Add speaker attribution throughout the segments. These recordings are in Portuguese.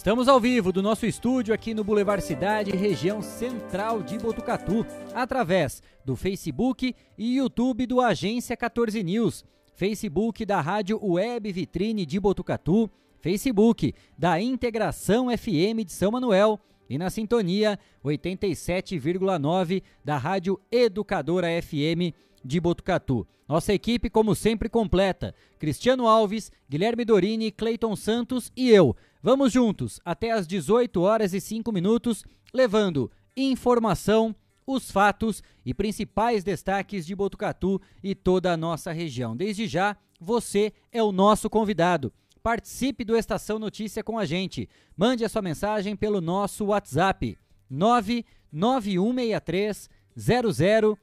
Speaker 1: Estamos ao vivo do nosso estúdio aqui no Boulevard Cidade, região central de Botucatu, através do Facebook e YouTube do Agência 14 News, Facebook da Rádio Web Vitrine de Botucatu, Facebook da Integração FM de São Manuel e na sintonia 87,9 da Rádio Educadora FM de Botucatu. Nossa equipe, como sempre, completa. Cristiano Alves, Guilherme Dorini, Cleiton Santos e eu. Vamos juntos até às 18 horas e 5 minutos, levando informação, os fatos e principais destaques de Botucatu e toda a nossa região. Desde já, você é o nosso convidado. Participe do Estação Notícia com a gente. Mande a sua mensagem pelo nosso WhatsApp 99163 0000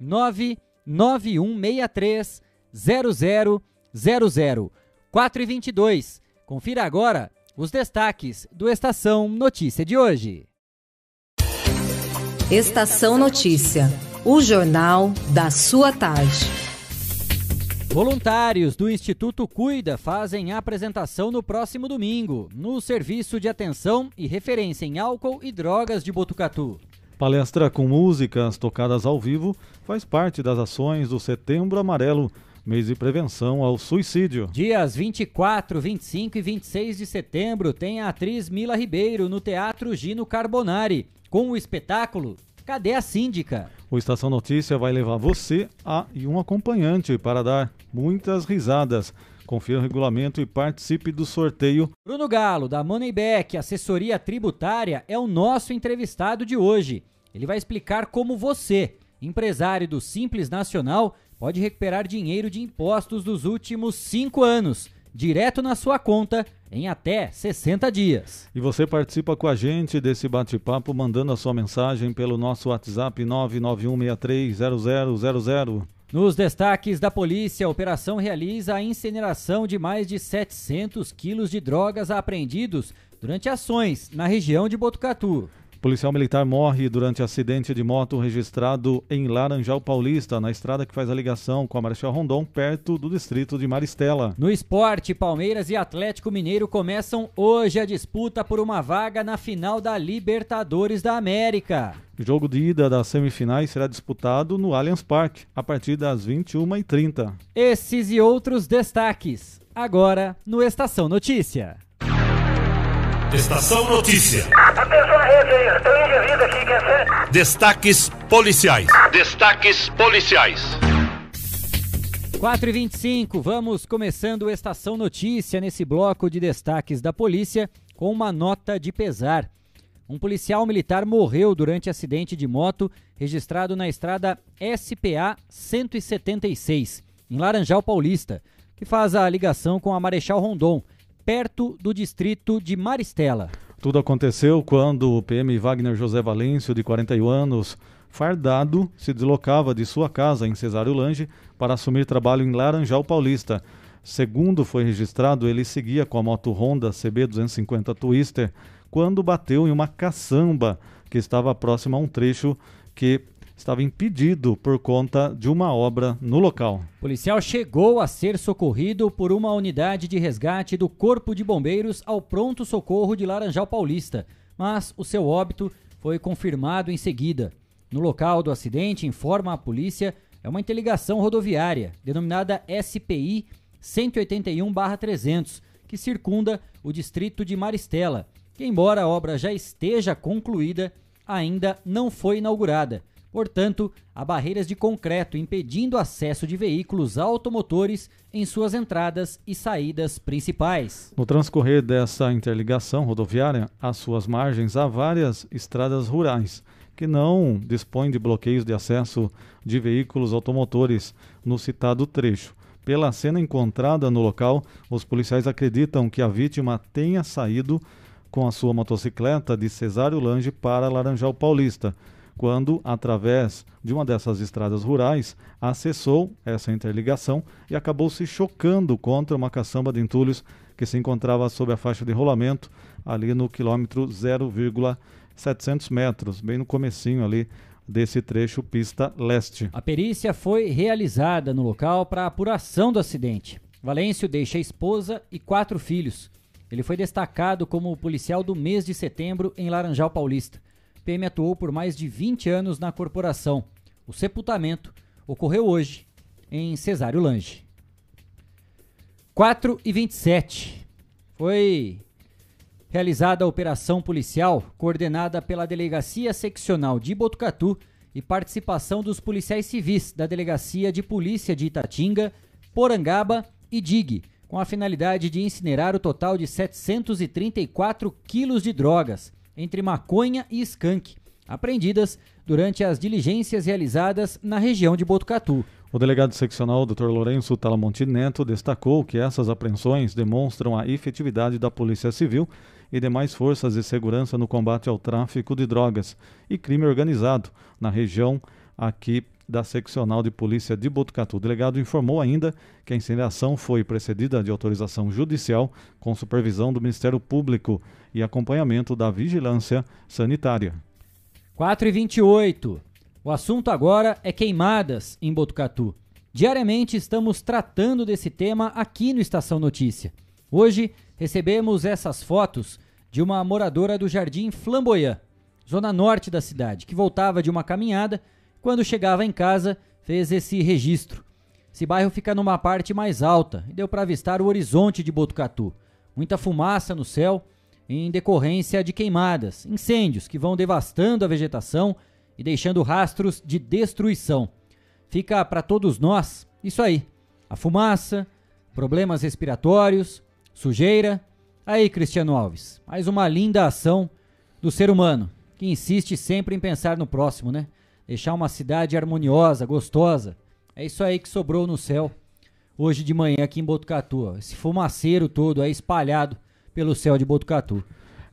Speaker 1: 99163 0000 4 e 22. Confira agora os destaques do Estação Notícia de hoje.
Speaker 2: Estação Notícia, o jornal da sua tarde.
Speaker 1: Voluntários do Instituto Cuida fazem apresentação no próximo domingo, no Serviço de Atenção e Referência em Álcool e Drogas de Botucatu.
Speaker 3: Palestra com músicas tocadas ao vivo faz parte das ações do Setembro Amarelo, mês de prevenção ao suicídio.
Speaker 1: Dias 24, 25 e 26 de setembro tem a atriz Mila Ribeiro no Teatro Gino Carbonari, com o espetáculo Cadê a Síndica?
Speaker 3: O Estação Notícia vai levar você a e um acompanhante para dar muitas risadas. Confira o regulamento e participe do sorteio.
Speaker 1: Bruno Galo, da Moneyback Assessoria Tributária, é o nosso entrevistado de hoje. Ele vai explicar como você, empresário do Simples Nacional, pode recuperar dinheiro de impostos dos últimos cinco anos, direto na sua conta, em até 60 dias.
Speaker 3: E você participa com a gente desse bate-papo mandando a sua mensagem pelo nosso WhatsApp 991630000.
Speaker 1: Nos destaques da polícia, a operação realiza a incineração de mais de 700 quilos de drogas apreendidos durante ações na região de Botucatu.
Speaker 3: Policial militar morre durante acidente de moto registrado em Laranjal Paulista, na estrada que faz a ligação com a Marechal Rondon, perto do distrito de Maristela.
Speaker 1: No esporte, Palmeiras e Atlético Mineiro começam hoje a disputa por uma vaga na final da Libertadores da América.
Speaker 3: O jogo de ida das semifinais será disputado no Allianz Parque, a partir das 21h30.
Speaker 1: Esses e outros destaques, agora no Estação Notícia.
Speaker 4: Estação Notícia.
Speaker 5: Atenção à rede aí, tem um indivíduo aqui, quer ser?
Speaker 4: Destaques policiais. Destaques policiais.
Speaker 1: 4 e 25 vamos começando Estação Notícia nesse bloco de destaques da polícia com uma nota de pesar. Um policial militar morreu durante acidente de moto registrado na estrada SPA 176, em Laranjal Paulista, que faz a ligação com a Marechal Rondon, perto do distrito de Maristela.
Speaker 3: Tudo aconteceu quando o PM Wagner José Valêncio, de 41 anos, fardado, se deslocava de sua casa em Cesário Lange para assumir trabalho em Laranjal Paulista. Segundo foi registrado, ele seguia com a moto Honda CB 250 Twister quando bateu em uma caçamba que estava próxima a um trecho que estava impedido por conta de uma obra no local.
Speaker 1: O policial chegou a ser socorrido por uma unidade de resgate do Corpo de Bombeiros ao pronto socorro de Laranjal Paulista, mas o seu óbito foi confirmado em seguida. No local do acidente, informa a polícia, é uma interligação rodoviária, denominada SPI 181-300, que circunda o distrito de Maristela, que, embora a obra já esteja concluída, ainda não foi inaugurada. Portanto, há barreiras de concreto impedindo acesso de veículos automotores em suas entradas e saídas principais.
Speaker 3: No transcorrer dessa interligação rodoviária, às suas margens há várias estradas rurais que não dispõem de bloqueios de acesso de veículos automotores no citado trecho. Pela cena encontrada no local, os policiais acreditam que a vítima tenha saído com a sua motocicleta de Cesário Lange para Laranjal Paulista. Quando, através de uma dessas estradas rurais, acessou essa interligação e acabou se chocando contra uma caçamba de entulhos que se encontrava sob a faixa de rolamento ali no quilômetro 0,700 metros, bem no comecinho ali desse trecho pista leste.
Speaker 1: A perícia foi realizada no local para apuração do acidente. Valêncio deixa a esposa e quatro filhos. Ele foi destacado como policial do mês de setembro em Laranjal Paulista. PM atuou por mais de 20 anos na corporação. O sepultamento ocorreu hoje em Cesário Lange. 4 e 27. Foi realizada a operação policial coordenada pela Delegacia Seccional de Botucatu e participação dos policiais civis da Delegacia de Polícia de Itatinga, Porangaba e DIG, com a finalidade de incinerar o total de 734 quilos de drogas, entre maconha e skunk, apreendidas durante as diligências realizadas na região de Botucatu.
Speaker 3: O delegado seccional Dr. Lourenço Talamonte Neto destacou que essas apreensões demonstram a efetividade da Polícia Civil e demais forças de segurança no combate ao tráfico de drogas e crime organizado na região aqui da seccional de polícia de Botucatu. O delegado informou ainda que a incineração foi precedida de autorização judicial com supervisão do Ministério Público e acompanhamento da vigilância sanitária.
Speaker 1: 4 e 28. O assunto agora é queimadas em Botucatu. Diariamente estamos tratando desse tema aqui no Estação Notícia. Hoje recebemos essas fotos de uma moradora do Jardim Flamboyant, zona norte da cidade, que voltava de uma caminhada. Quando chegava em casa, fez esse registro. Esse bairro fica numa parte mais alta e deu para avistar o horizonte de Botucatu. Muita fumaça no céu em decorrência de queimadas, incêndios que vão devastando a vegetação e deixando rastros de destruição. Fica para todos nós isso aí: a fumaça, problemas respiratórios, sujeira Aí, Cristiano Alves, mais uma linda ação do ser humano, que insiste sempre em pensar no próximo, né? Deixar uma cidade harmoniosa, gostosa. É isso aí que sobrou no céu hoje de manhã aqui em Botucatu. Esse fumaceiro todo aí espalhado pelo céu de Botucatu.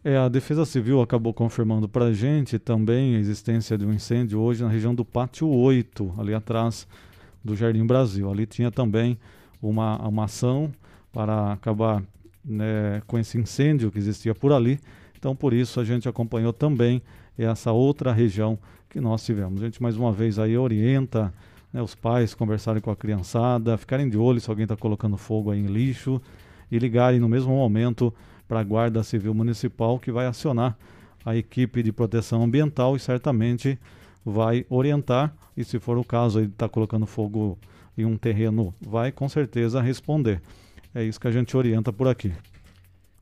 Speaker 3: É, a Defesa Civil acabou confirmando para a gente também a existência de um incêndio hoje na região do Pátio 8, ali atrás do Jardim Brasil. Ali tinha também uma, uma ação para acabar né, com esse incêndio que existia por ali. Então, por isso, a gente acompanhou também essa outra região que nós tivemos. A gente, mais uma vez, aí orienta né, os pais conversarem com a criançada, ficarem de olho se alguém está colocando fogo aí em lixo e ligarem no mesmo momento para a Guarda Civil Municipal, que vai acionar a equipe de proteção ambiental e certamente vai orientar. E se for o caso, ele está colocando fogo em um terreno, vai com certeza responder. É isso que a gente orienta por aqui.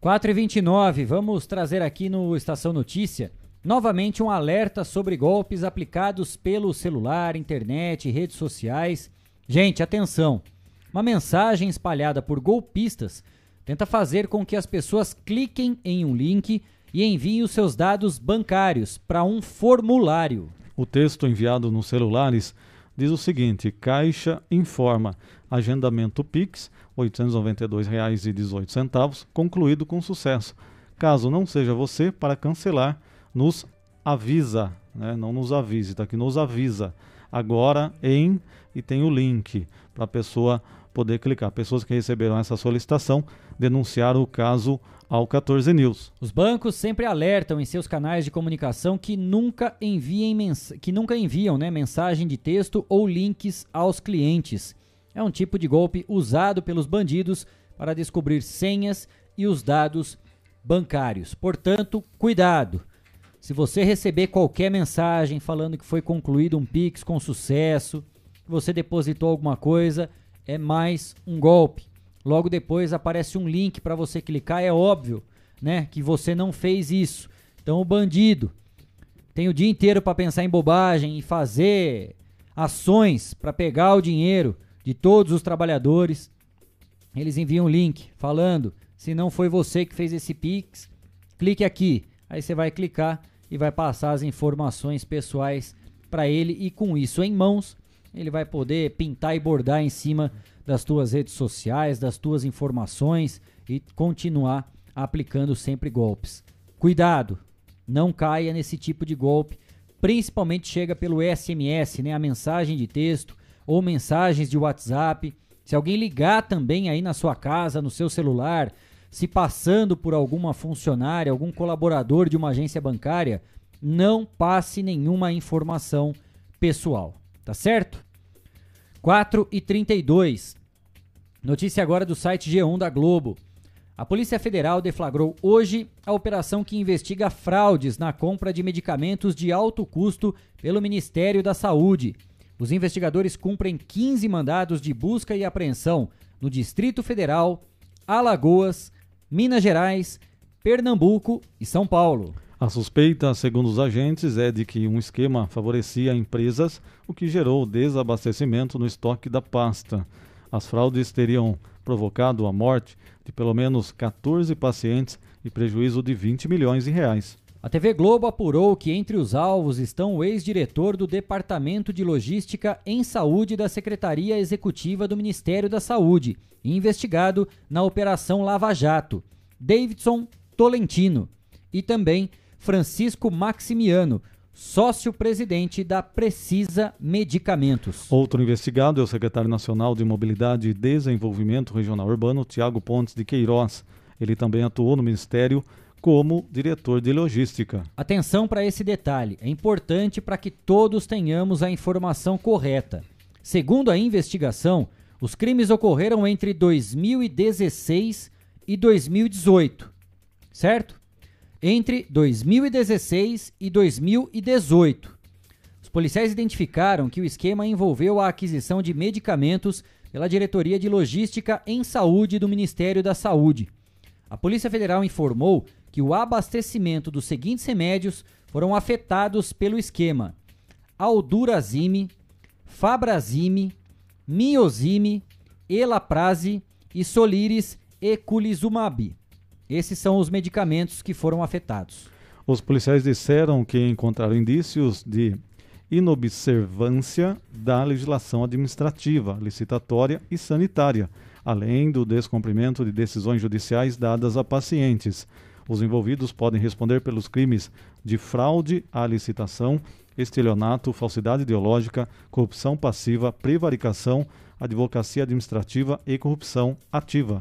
Speaker 1: 4 e 29 vamos trazer aqui no Estação Notícia novamente um alerta sobre golpes aplicados pelo celular, internet, redes sociais. Gente, atenção! Uma mensagem espalhada por golpistas tenta fazer com que as pessoas cliquem em um link e enviem os seus dados bancários para um formulário.
Speaker 3: O texto enviado nos celulares diz o seguinte: Caixa informa agendamento Pix R$ 892,18, concluído com sucesso. Caso não seja você, para cancelar, nos avisa, né? não nos avise, está aqui, nos avisa. Agora em, e tem o link para a pessoa poder clicar. Pessoas que receberam essa solicitação denunciaram o caso ao 14 News.
Speaker 1: Os bancos sempre alertam em seus canais de comunicação que nunca enviem que nunca enviam né, mensagem de texto ou links aos clientes é um tipo de golpe usado pelos bandidos para descobrir senhas e os dados bancários. Portanto, cuidado. Se você receber qualquer mensagem falando que foi concluído um Pix com sucesso, que você depositou alguma coisa, é mais um golpe. Logo depois aparece um link para você clicar, é óbvio, né, que você não fez isso. Então o bandido tem o dia inteiro para pensar em bobagem e fazer ações para pegar o dinheiro de todos os trabalhadores. Eles enviam um link falando: se não foi você que fez esse Pix, clique aqui. Aí você vai clicar e vai passar as informações pessoais para ele e com isso em mãos, ele vai poder pintar e bordar em cima das tuas redes sociais, das tuas informações e continuar aplicando sempre golpes. Cuidado, não caia nesse tipo de golpe. principalmente chega pelo SMS, né, a mensagem de texto ou mensagens de WhatsApp. Se alguém ligar também aí na sua casa, no seu celular, se passando por alguma funcionária, algum colaborador de uma agência bancária, não passe nenhuma informação pessoal, tá certo? 4 e 32. Notícia agora do site G1 da Globo. A Polícia Federal deflagrou hoje a operação que investiga fraudes na compra de medicamentos de alto custo pelo Ministério da Saúde. Os investigadores cumprem 15 mandados de busca e apreensão no Distrito Federal, Alagoas, Minas Gerais, Pernambuco e São Paulo.
Speaker 3: A suspeita, segundo os agentes, é de que um esquema favorecia empresas, o que gerou desabastecimento no estoque da pasta. As fraudes teriam provocado a morte de pelo menos 14 pacientes e prejuízo de 20 milhões de reais.
Speaker 1: A TV Globo apurou que entre os alvos estão o ex-diretor do Departamento de Logística em Saúde da Secretaria Executiva do Ministério da Saúde, investigado na Operação Lava Jato, Davidson Tolentino, e também Francisco Maximiano, sócio-presidente da Precisa Medicamentos.
Speaker 3: Outro investigado é o secretário nacional de Mobilidade e Desenvolvimento Regional Urbano, Tiago Pontes de Queiroz. Ele também atuou no Ministério como diretor de logística.
Speaker 1: Atenção para esse detalhe, é importante para que todos tenhamos a informação correta. Segundo a investigação, os crimes ocorreram entre 2016 e 2018, certo? entre 2016 e 2018. Os policiais identificaram que o esquema envolveu a aquisição de medicamentos pela Diretoria de Logística em Saúde do Ministério da Saúde. A Polícia Federal informou que o abastecimento dos seguintes remédios foram afetados pelo esquema: Aldurazime, Fabrazime, Miozime, Elaprase e Soliris Eculizumab. Esses são os medicamentos que foram afetados.
Speaker 3: Os policiais disseram que encontraram indícios de inobservância da legislação administrativa, licitatória e sanitária, além do descumprimento de decisões judiciais dadas a pacientes. Os envolvidos podem responder pelos crimes de fraude à licitação, estelionato, falsidade ideológica, corrupção passiva, prevaricação, advocacia administrativa e corrupção ativa.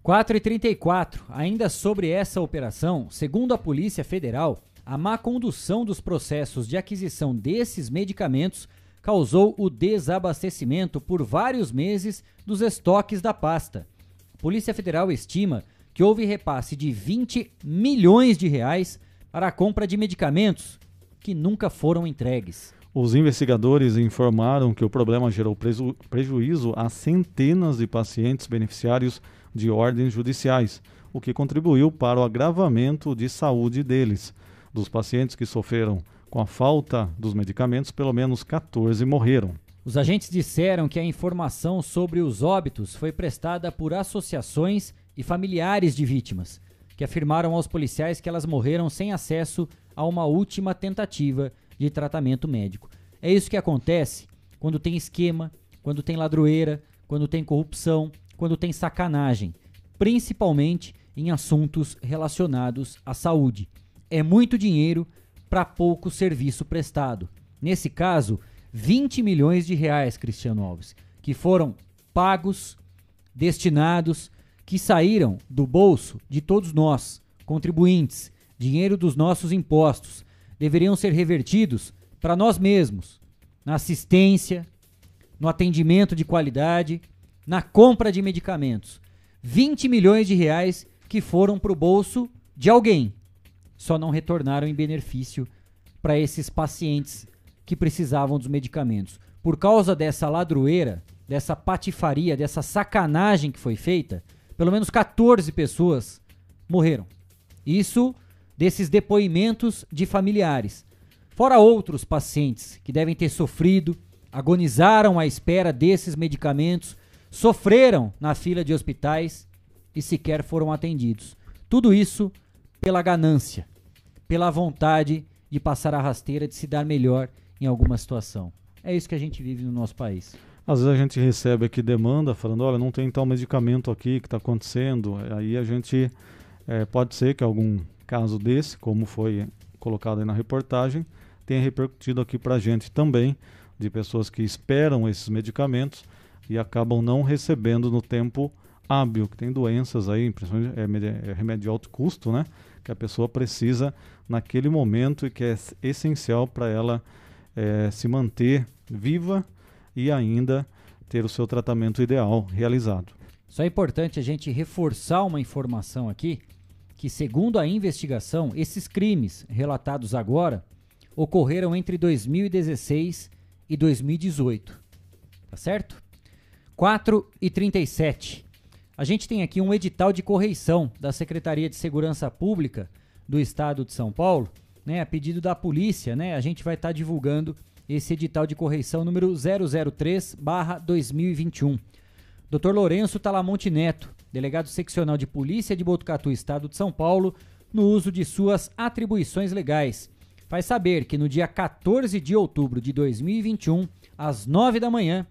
Speaker 1: 4 e 34, ainda sobre essa operação, segundo a Polícia Federal, a má condução dos processos de aquisição desses medicamentos causou o desabastecimento por vários meses dos estoques da pasta. A Polícia Federal estima que houve repasse de 20 milhões de reais para a compra de medicamentos que nunca foram entregues.
Speaker 3: Os investigadores informaram que o problema gerou preju prejuízo a centenas de pacientes beneficiários de ordens judiciais, o que contribuiu para o agravamento de saúde deles. Dos pacientes que sofreram com a falta dos medicamentos, pelo menos 14 morreram.
Speaker 1: Os agentes disseram que a informação sobre os óbitos foi prestada por associações e familiares de vítimas, que afirmaram aos policiais que elas morreram sem acesso a uma última tentativa de tratamento médico. É isso que acontece quando tem esquema, quando tem ladroeira, quando tem corrupção, quando tem sacanagem, principalmente em assuntos relacionados à saúde. É muito dinheiro para pouco serviço prestado. Nesse caso, 20 milhões de reais, Cristiano Alves, que foram pagos, destinados, que saíram do bolso de todos nós, contribuintes, dinheiro dos nossos impostos, deveriam ser revertidos para nós mesmos, na assistência, no atendimento de qualidade na compra de medicamentos. 20 milhões de reais que foram para o bolso de alguém. Só não retornaram em benefício para esses pacientes que precisavam dos medicamentos. Por causa dessa ladroeira, dessa patifaria, dessa sacanagem que foi feita, pelo menos 14 pessoas morreram. Isso desses depoimentos de familiares. Fora outros pacientes que devem ter sofrido, agonizaram à espera desses medicamentos sofreram na fila de hospitais e sequer foram atendidos. Tudo isso pela ganância, pela vontade de passar a rasteira, de se dar melhor em alguma situação. É isso que a gente vive no nosso país.
Speaker 3: Às vezes a gente recebe aqui demanda falando, olha, não tem tal medicamento aqui que está acontecendo. Aí a gente é, pode ser que algum caso desse, como foi colocado aí na reportagem, tem repercutido aqui para a gente também, de pessoas que esperam esses medicamentos e acabam não recebendo no tempo hábil, que tem doenças aí, principalmente é, é remédio de alto custo, né? Que a pessoa precisa naquele momento e que é essencial para ela é, se manter viva e ainda ter o seu tratamento ideal realizado.
Speaker 1: Só é importante a gente reforçar uma informação aqui, que segundo a investigação, esses crimes relatados agora ocorreram entre 2016 e 2018. Tá certo? 4 e 37. A gente tem aqui um edital de correição da Secretaria de Segurança Pública do Estado de São Paulo, né, a pedido da polícia, né? A gente vai estar tá divulgando esse edital de correição número 003/2021. Dr. Lourenço Talamonte Neto, delegado seccional de Polícia de Botucatu, Estado de São Paulo, no uso de suas atribuições legais, faz saber que no dia 14 de outubro de 2021, às 9 da manhã,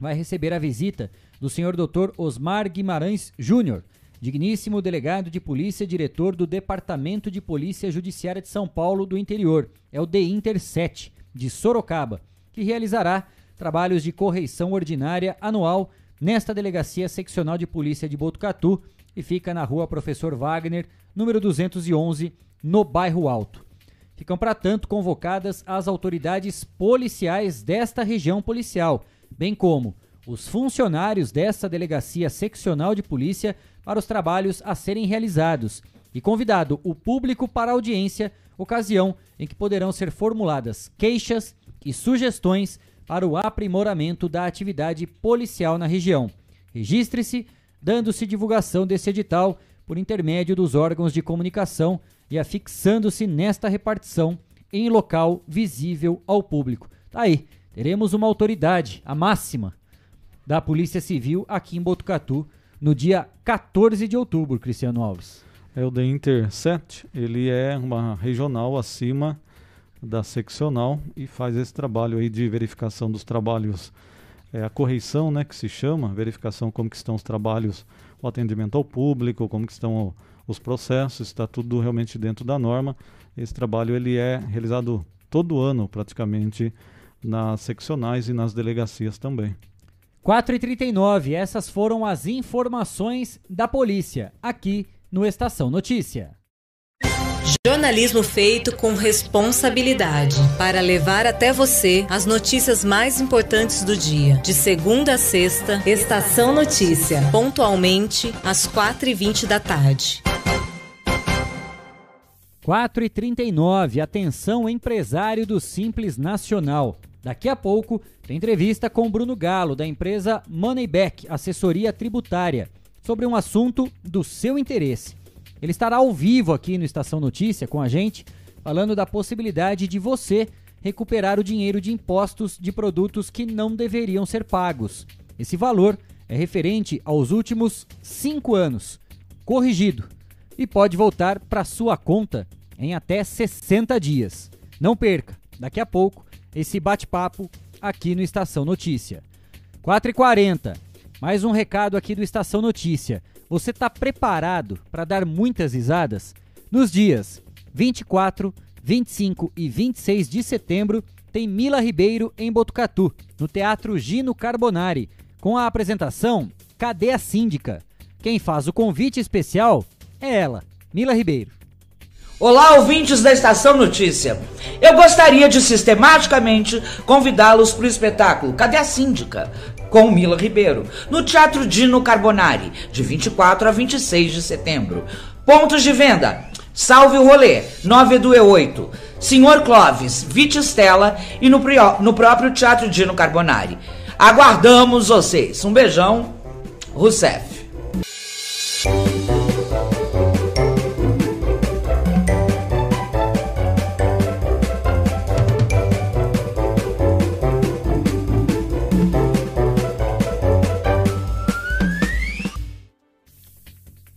Speaker 1: vai receber a visita do senhor Dr. Osmar Guimarães Júnior, digníssimo delegado de polícia, diretor do Departamento de Polícia Judiciária de São Paulo do Interior, é o DINTER 7, de Sorocaba, que realizará trabalhos de correição ordinária anual nesta delegacia seccional de polícia de Botucatu e fica na rua Professor Wagner, número 211, no bairro Alto. Ficam, para tanto, convocadas as autoridades policiais desta região policial, bem como os funcionários desta delegacia seccional de polícia para os trabalhos a serem realizados e convidado o público para audiência, ocasião em que poderão ser formuladas queixas e sugestões para o aprimoramento da atividade policial na região. Registre-se, dando-se divulgação desse edital por intermédio dos órgãos de comunicação e afixando-se nesta repartição em local visível ao público. Tá aí, teremos uma autoridade, a máxima, da Polícia Civil aqui em Botucatu no dia 14 de outubro, Cristiano Alves.
Speaker 3: É o The Inter 7, ele é uma regional acima da seccional e faz esse trabalho aí de verificação dos trabalhos, é, a correição, né, que se chama, verificação como que estão os trabalhos, o atendimento ao público, como que estão os processos, está tudo realmente dentro da norma. Esse trabalho ele é realizado todo ano praticamente nas seccionais e nas delegacias também.
Speaker 1: 4h39, essas foram as informações da polícia aqui no Estação Notícia.
Speaker 2: Jornalismo feito com responsabilidade para levar até você as notícias mais importantes do dia. De segunda a sexta, Estação Notícia, pontualmente às 4h20 da tarde.
Speaker 1: 4 e 39 atenção empresário do Simples Nacional. Daqui a pouco tem entrevista com Bruno Galo, da empresa Moneyback, assessoria tributária, sobre um assunto do seu interesse. Ele estará ao vivo aqui no Estação Notícia com a gente, falando da possibilidade de você recuperar o dinheiro de impostos de produtos que não deveriam ser pagos. Esse valor é referente aos últimos cinco anos, corrigido, e pode voltar para sua conta em até 60 dias. Não perca, daqui a pouco, esse bate-papo aqui no Estação Notícia. 4h40, mais um recado aqui do Estação Notícia. Você está preparado para dar muitas risadas? Nos dias 24, 25 e 26 de setembro, tem Mila Ribeiro em Botucatu, no Teatro Gino Carbonari, com a apresentação Cadê a Síndica? Quem faz o convite especial é ela, Mila Ribeiro.
Speaker 6: Olá, ouvintes da Estação Notícia. Eu gostaria de sistematicamente convidá-los para o espetáculo Cadê a Síndica? Com Mila Ribeiro, no Teatro Dino Carbonari, de 24 a 26 de setembro. Pontos de venda: Salve o Rolê, 9 do E8, Senhor Clóvis, Vitistela e no, no próprio Teatro Dino Carbonari. Aguardamos vocês. Um beijão, Rousseff.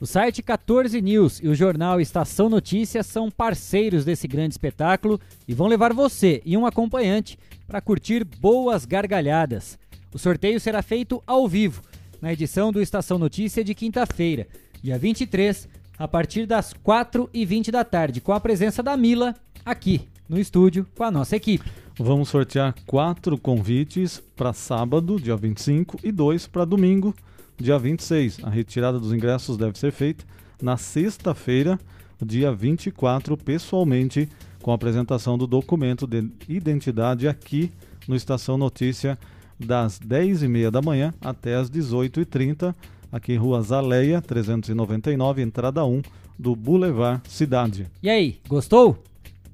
Speaker 1: Site 14 News e o jornal Estação Notícias são parceiros desse grande espetáculo e vão levar você e um acompanhante para curtir boas gargalhadas. O sorteio será feito ao vivo na edição do Estação Notícia de quinta-feira, dia 23, a partir das 4h20 da tarde, com a presença da Mila aqui no estúdio com a nossa equipe.
Speaker 3: Vamos sortear quatro convites para sábado, dia 25, e dois para domingo, dia 26. A retirada dos ingressos deve ser feita na sexta-feira, dia 24, pessoalmente, com a apresentação do documento de identidade aqui no Estação Notícia, das 10h30 da manhã até as 18h30, aqui em Rua Zaleia, 399, entrada 1 do Boulevard Cidade.
Speaker 1: E aí, gostou?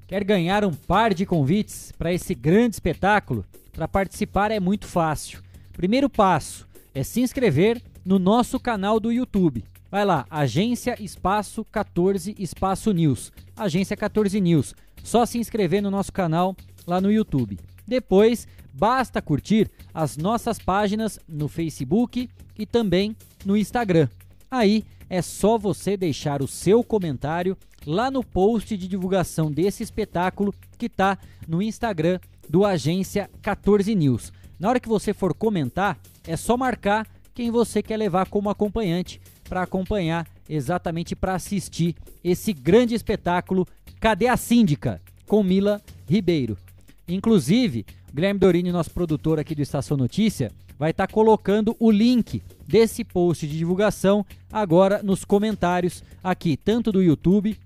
Speaker 1: Quer ganhar um par de convites para esse grande espetáculo? Para participar é muito fácil. Primeiro passo é se inscrever no nosso canal do YouTube. Vai lá, Agência Espaço 14 Espaço News. Agência 14 News. Só se inscrever no nosso canal lá no YouTube. Depois, basta curtir as nossas páginas no Facebook e também no Instagram. Aí é só você deixar o seu comentário lá no post de divulgação desse espetáculo que está no Instagram do Agência 14 News. Na hora que você for comentar, é só marcar quem você quer levar como acompanhante para acompanhar exatamente para assistir esse grande espetáculo Cadê a Síndica com Mila Ribeiro. Inclusive, Guilherme Dorini, nosso produtor aqui do Estação Notícia, vai estar tá colocando o link desse post de divulgação agora nos comentários aqui, tanto do YouTube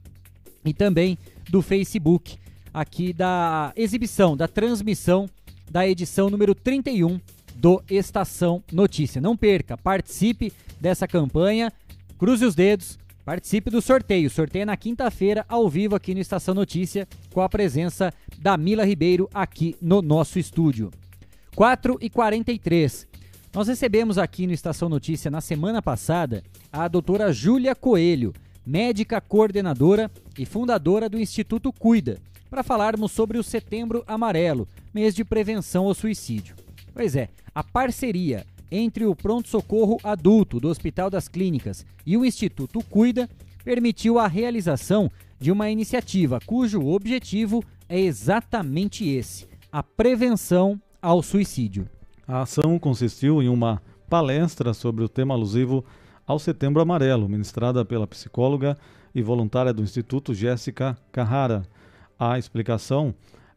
Speaker 1: e também do Facebook, aqui da exibição, da transmissão da edição número 31 do Estação Notícia. Não perca, participe dessa campanha, cruze os dedos, participe do sorteio. Sorteio é na quinta-feira, ao vivo aqui no Estação Notícia, com a presença da Mila Ribeiro aqui no nosso estúdio. 4 e 43. Nós recebemos aqui no Estação Notícia na semana passada a doutora Júlia Coelho, médica coordenadora e fundadora do Instituto Cuida, para falarmos sobre o Setembro Amarelo, mês de prevenção ao suicídio. Pois é, a parceria entre o pronto-socorro adulto do Hospital das Clínicas e o Instituto Cuida permitiu a realização de uma iniciativa cujo objetivo é exatamente esse: a prevenção ao suicídio.
Speaker 3: A ação consistiu em uma palestra sobre o tema alusivo ao Setembro Amarelo, ministrada pela psicóloga e voluntária do Instituto Jéssica Carrara. A explicação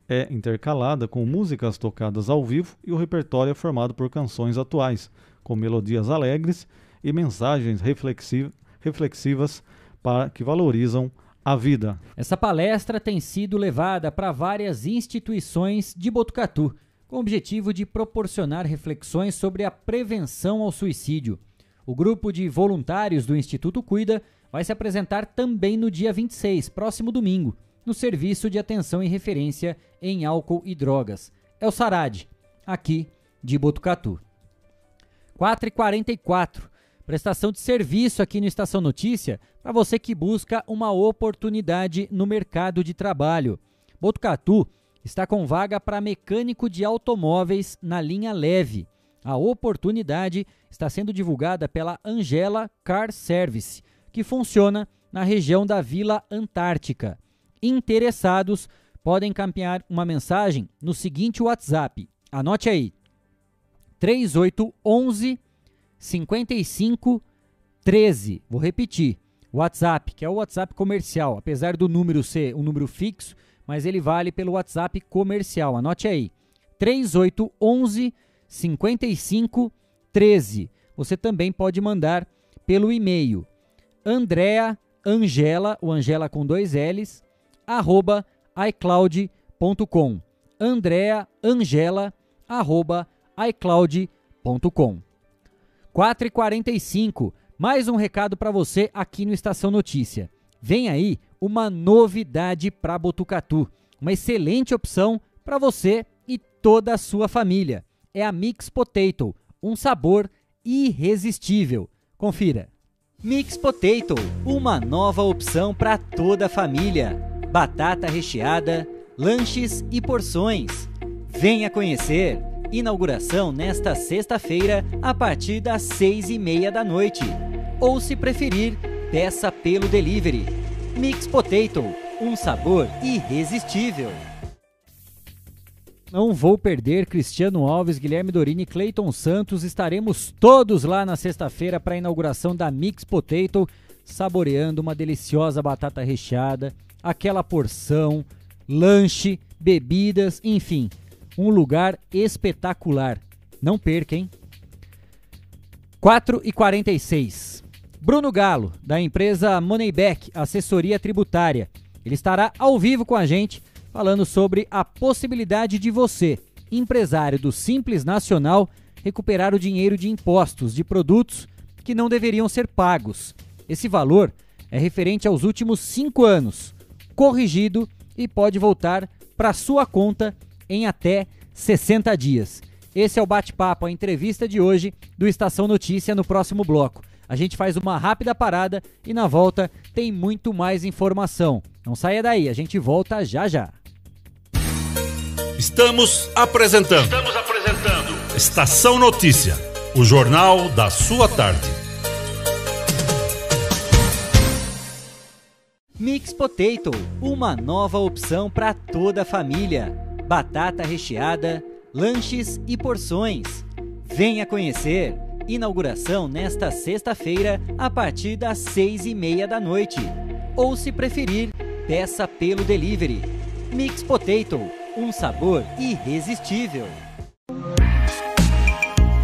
Speaker 3: é intercalada com músicas tocadas ao vivo e o repertório é formado por canções atuais, com melodias alegres e mensagens reflexivas para que valorizam a vida.
Speaker 1: Essa palestra tem sido levada para várias instituições de Botucatu, com o objetivo de proporcionar reflexões sobre a prevenção ao suicídio. O grupo de voluntários do Instituto Cuida vai se apresentar também no dia 26, próximo domingo, no Serviço de Atenção e Referência em Álcool e Drogas. É o SARAD, aqui de Botucatu. 4h44, prestação de serviço aqui no Estação Notícia para você que busca uma oportunidade no mercado de trabalho. Botucatu está com vaga para mecânico de automóveis na linha leve. A oportunidade está sendo divulgada pela Angela Car Service, que funciona na região da Vila Antártica. Interessados podem encaminhar uma mensagem no seguinte WhatsApp. Anote aí: 3811 55 13. Vou repetir. WhatsApp, que é o WhatsApp comercial, apesar do número ser um número fixo, mas ele vale pelo WhatsApp comercial. Anote aí: 3811 55 13. Você também pode mandar pelo e-mail Andrea Angela, o Angela com dois L's, arroba iCloud.com. Andrea Angela, arroba iCloud.com. 4 e 45 mais um recado para você aqui no Estação Notícia. Vem aí uma novidade para Botucatu, uma excelente opção para você e toda a sua família. É a Mix Potato, um sabor irresistível. Confira. Mix Potato, uma nova opção para toda a família. Batata recheada, lanches e porções. Venha conhecer. Inauguração nesta sexta-feira a partir das seis e meia da noite. Ou se preferir, peça pelo delivery. Mix Potato, um sabor irresistível. Não vou perder Cristiano Alves, Guilherme Dorini, Cleiton Santos. Estaremos todos lá na sexta-feira para a inauguração da Mix Potato, saboreando uma deliciosa batata recheada, aquela porção lanche, bebidas, enfim, um lugar espetacular. Não perca, hein? 4 e 46. Bruno Galo, da empresa Moneyback, assessoria tributária. Ele estará ao vivo com a gente falando sobre a possibilidade de você, empresário do Simples Nacional, recuperar o dinheiro de impostos de produtos que não deveriam ser pagos. Esse valor é referente aos últimos cinco anos, corrigido e pode voltar para sua conta em até 60 dias. Esse é o bate-papo, a entrevista de hoje do Estação Notícia no próximo bloco. A gente faz uma rápida parada e na volta tem muito mais informação. Não saia daí, a gente volta já já.
Speaker 4: Estamos apresentando. Estamos apresentando. Estação Notícia, o jornal da sua tarde.
Speaker 1: Mix Potato, uma nova opção para toda a família. Batata recheada, lanches e porções. Venha conhecer. Inauguração nesta sexta-feira a partir das seis e meia da noite. Ou se preferir, peça pelo delivery. Mix Potato, um sabor irresistível.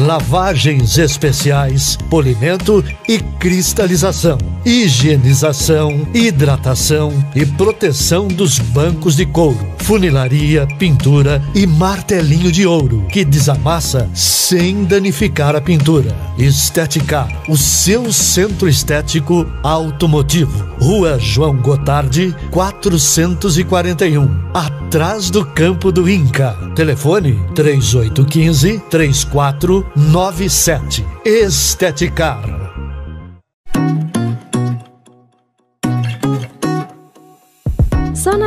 Speaker 7: lavagens especiais, polimento e cristalização, higienização, hidratação e proteção dos bancos de couro, funilaria, pintura e martelinho de ouro que desamassa sem danificar a pintura. Esteticar, o seu centro estético automotivo. Rua João Gotardi, 441, atrás do campo do Inca. Telefone 3815 34 97. Esteticar.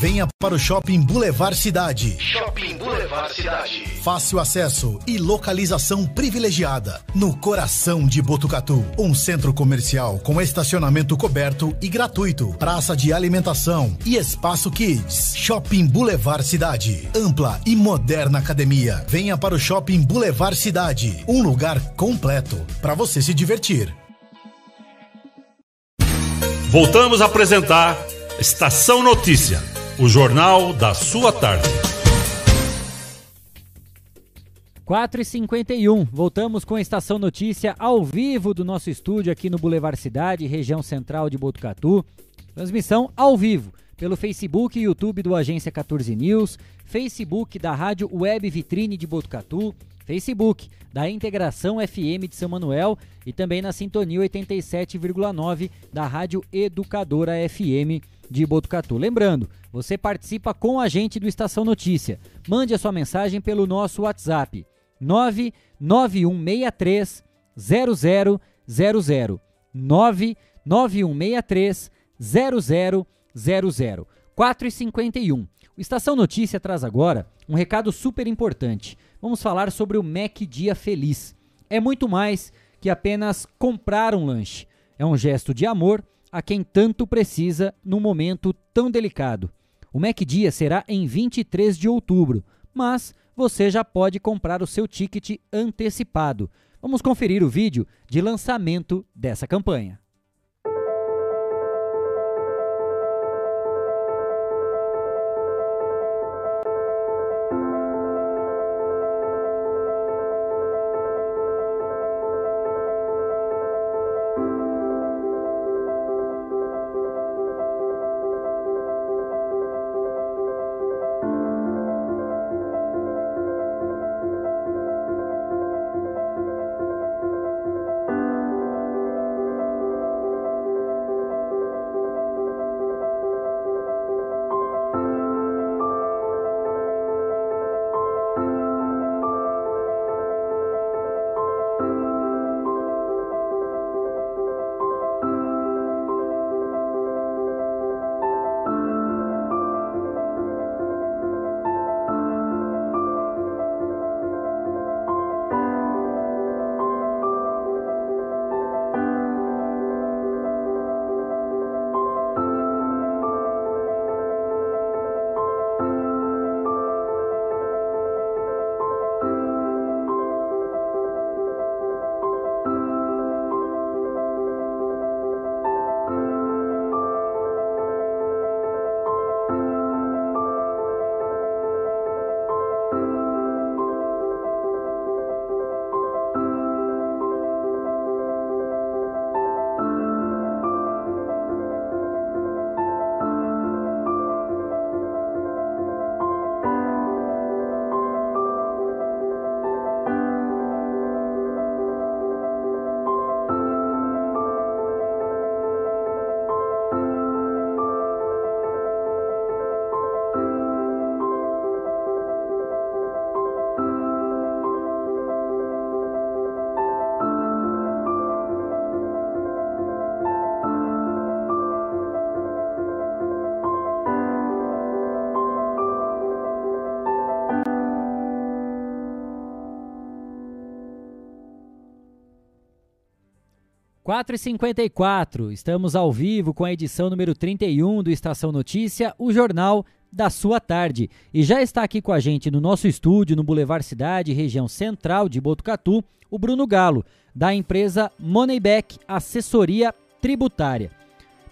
Speaker 8: Venha para o Shopping Boulevard Cidade.
Speaker 9: Shopping Boulevard Cidade.
Speaker 8: Fácil acesso e localização privilegiada. No coração de Botucatu. Um centro comercial com estacionamento coberto e gratuito. Praça de alimentação e espaço kids. Shopping Boulevard Cidade. Ampla e moderna academia. Venha para o Shopping Boulevard Cidade. Um lugar completo para você se divertir.
Speaker 4: Voltamos a apresentar Estação Notícia, o jornal da sua tarde.
Speaker 1: 4 e 51 voltamos com a Estação Notícia ao vivo do nosso estúdio aqui no Boulevard Cidade, região central de Botucatu. Transmissão ao vivo pelo Facebook e YouTube do Agência 14 News, Facebook da Rádio Web Vitrine de Botucatu, Facebook da Integração FM de São Manuel e também na Sintonia 87,9 da Rádio Educadora FM de Botucatu. Lembrando, você participa com a gente do Estação Notícia. Mande a sua mensagem pelo nosso WhatsApp 99163 0000 99163 0000 4 e 51. O Estação Notícia traz agora um recado super importante. Vamos falar sobre o Mac Dia Feliz. É muito mais que apenas comprar um lanche. É um gesto de amor a quem tanto precisa num momento tão delicado. O Mac Dia será em 23 de outubro, mas você já pode comprar o seu ticket antecipado. Vamos conferir o vídeo de lançamento dessa campanha. Quatro e 54 estamos ao vivo com a edição número 31 do Estação Notícia, o jornal da sua tarde. E já está aqui com a gente no nosso estúdio, no Boulevard Cidade, região central de Botucatu, o Bruno Galo, da empresa Moneyback Assessoria Tributária.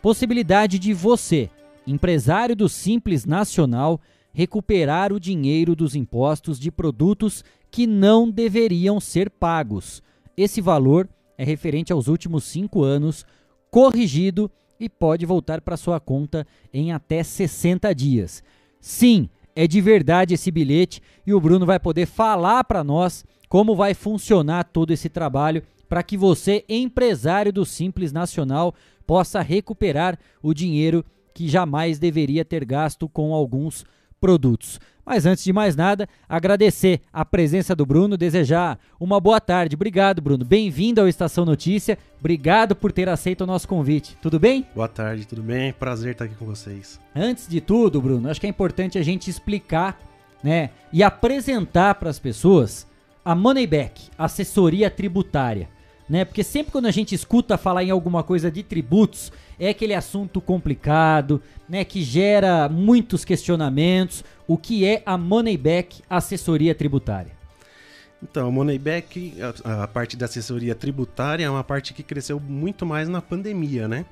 Speaker 1: Possibilidade de você, empresário do Simples Nacional, recuperar o dinheiro dos impostos de produtos que não deveriam ser pagos. Esse valor é referente aos últimos cinco anos, corrigido e pode voltar para sua conta em até 60 dias. Sim, é de verdade esse bilhete e o Bruno vai poder falar para nós como vai funcionar todo esse trabalho para que você, empresário do Simples Nacional, possa recuperar o dinheiro que jamais deveria ter gasto com alguns produtos. Mas antes de mais nada, agradecer a presença do Bruno, desejar uma boa tarde. Obrigado, Bruno. Bem-vindo ao Estação Notícia. Obrigado por ter aceito o nosso convite. Tudo bem?
Speaker 10: Boa tarde, tudo bem? Prazer estar aqui com vocês.
Speaker 1: Antes de tudo, Bruno, acho que é importante a gente explicar, né, e apresentar para as pessoas a Moneyback, assessoria tributária né? Porque sempre quando a gente escuta falar em alguma coisa de tributos, é aquele assunto complicado, né, que gera muitos questionamentos. O que é a Moneyback Assessoria Tributária?
Speaker 10: Então, a Moneyback, a, a parte da assessoria tributária é uma parte que cresceu muito mais na pandemia, né?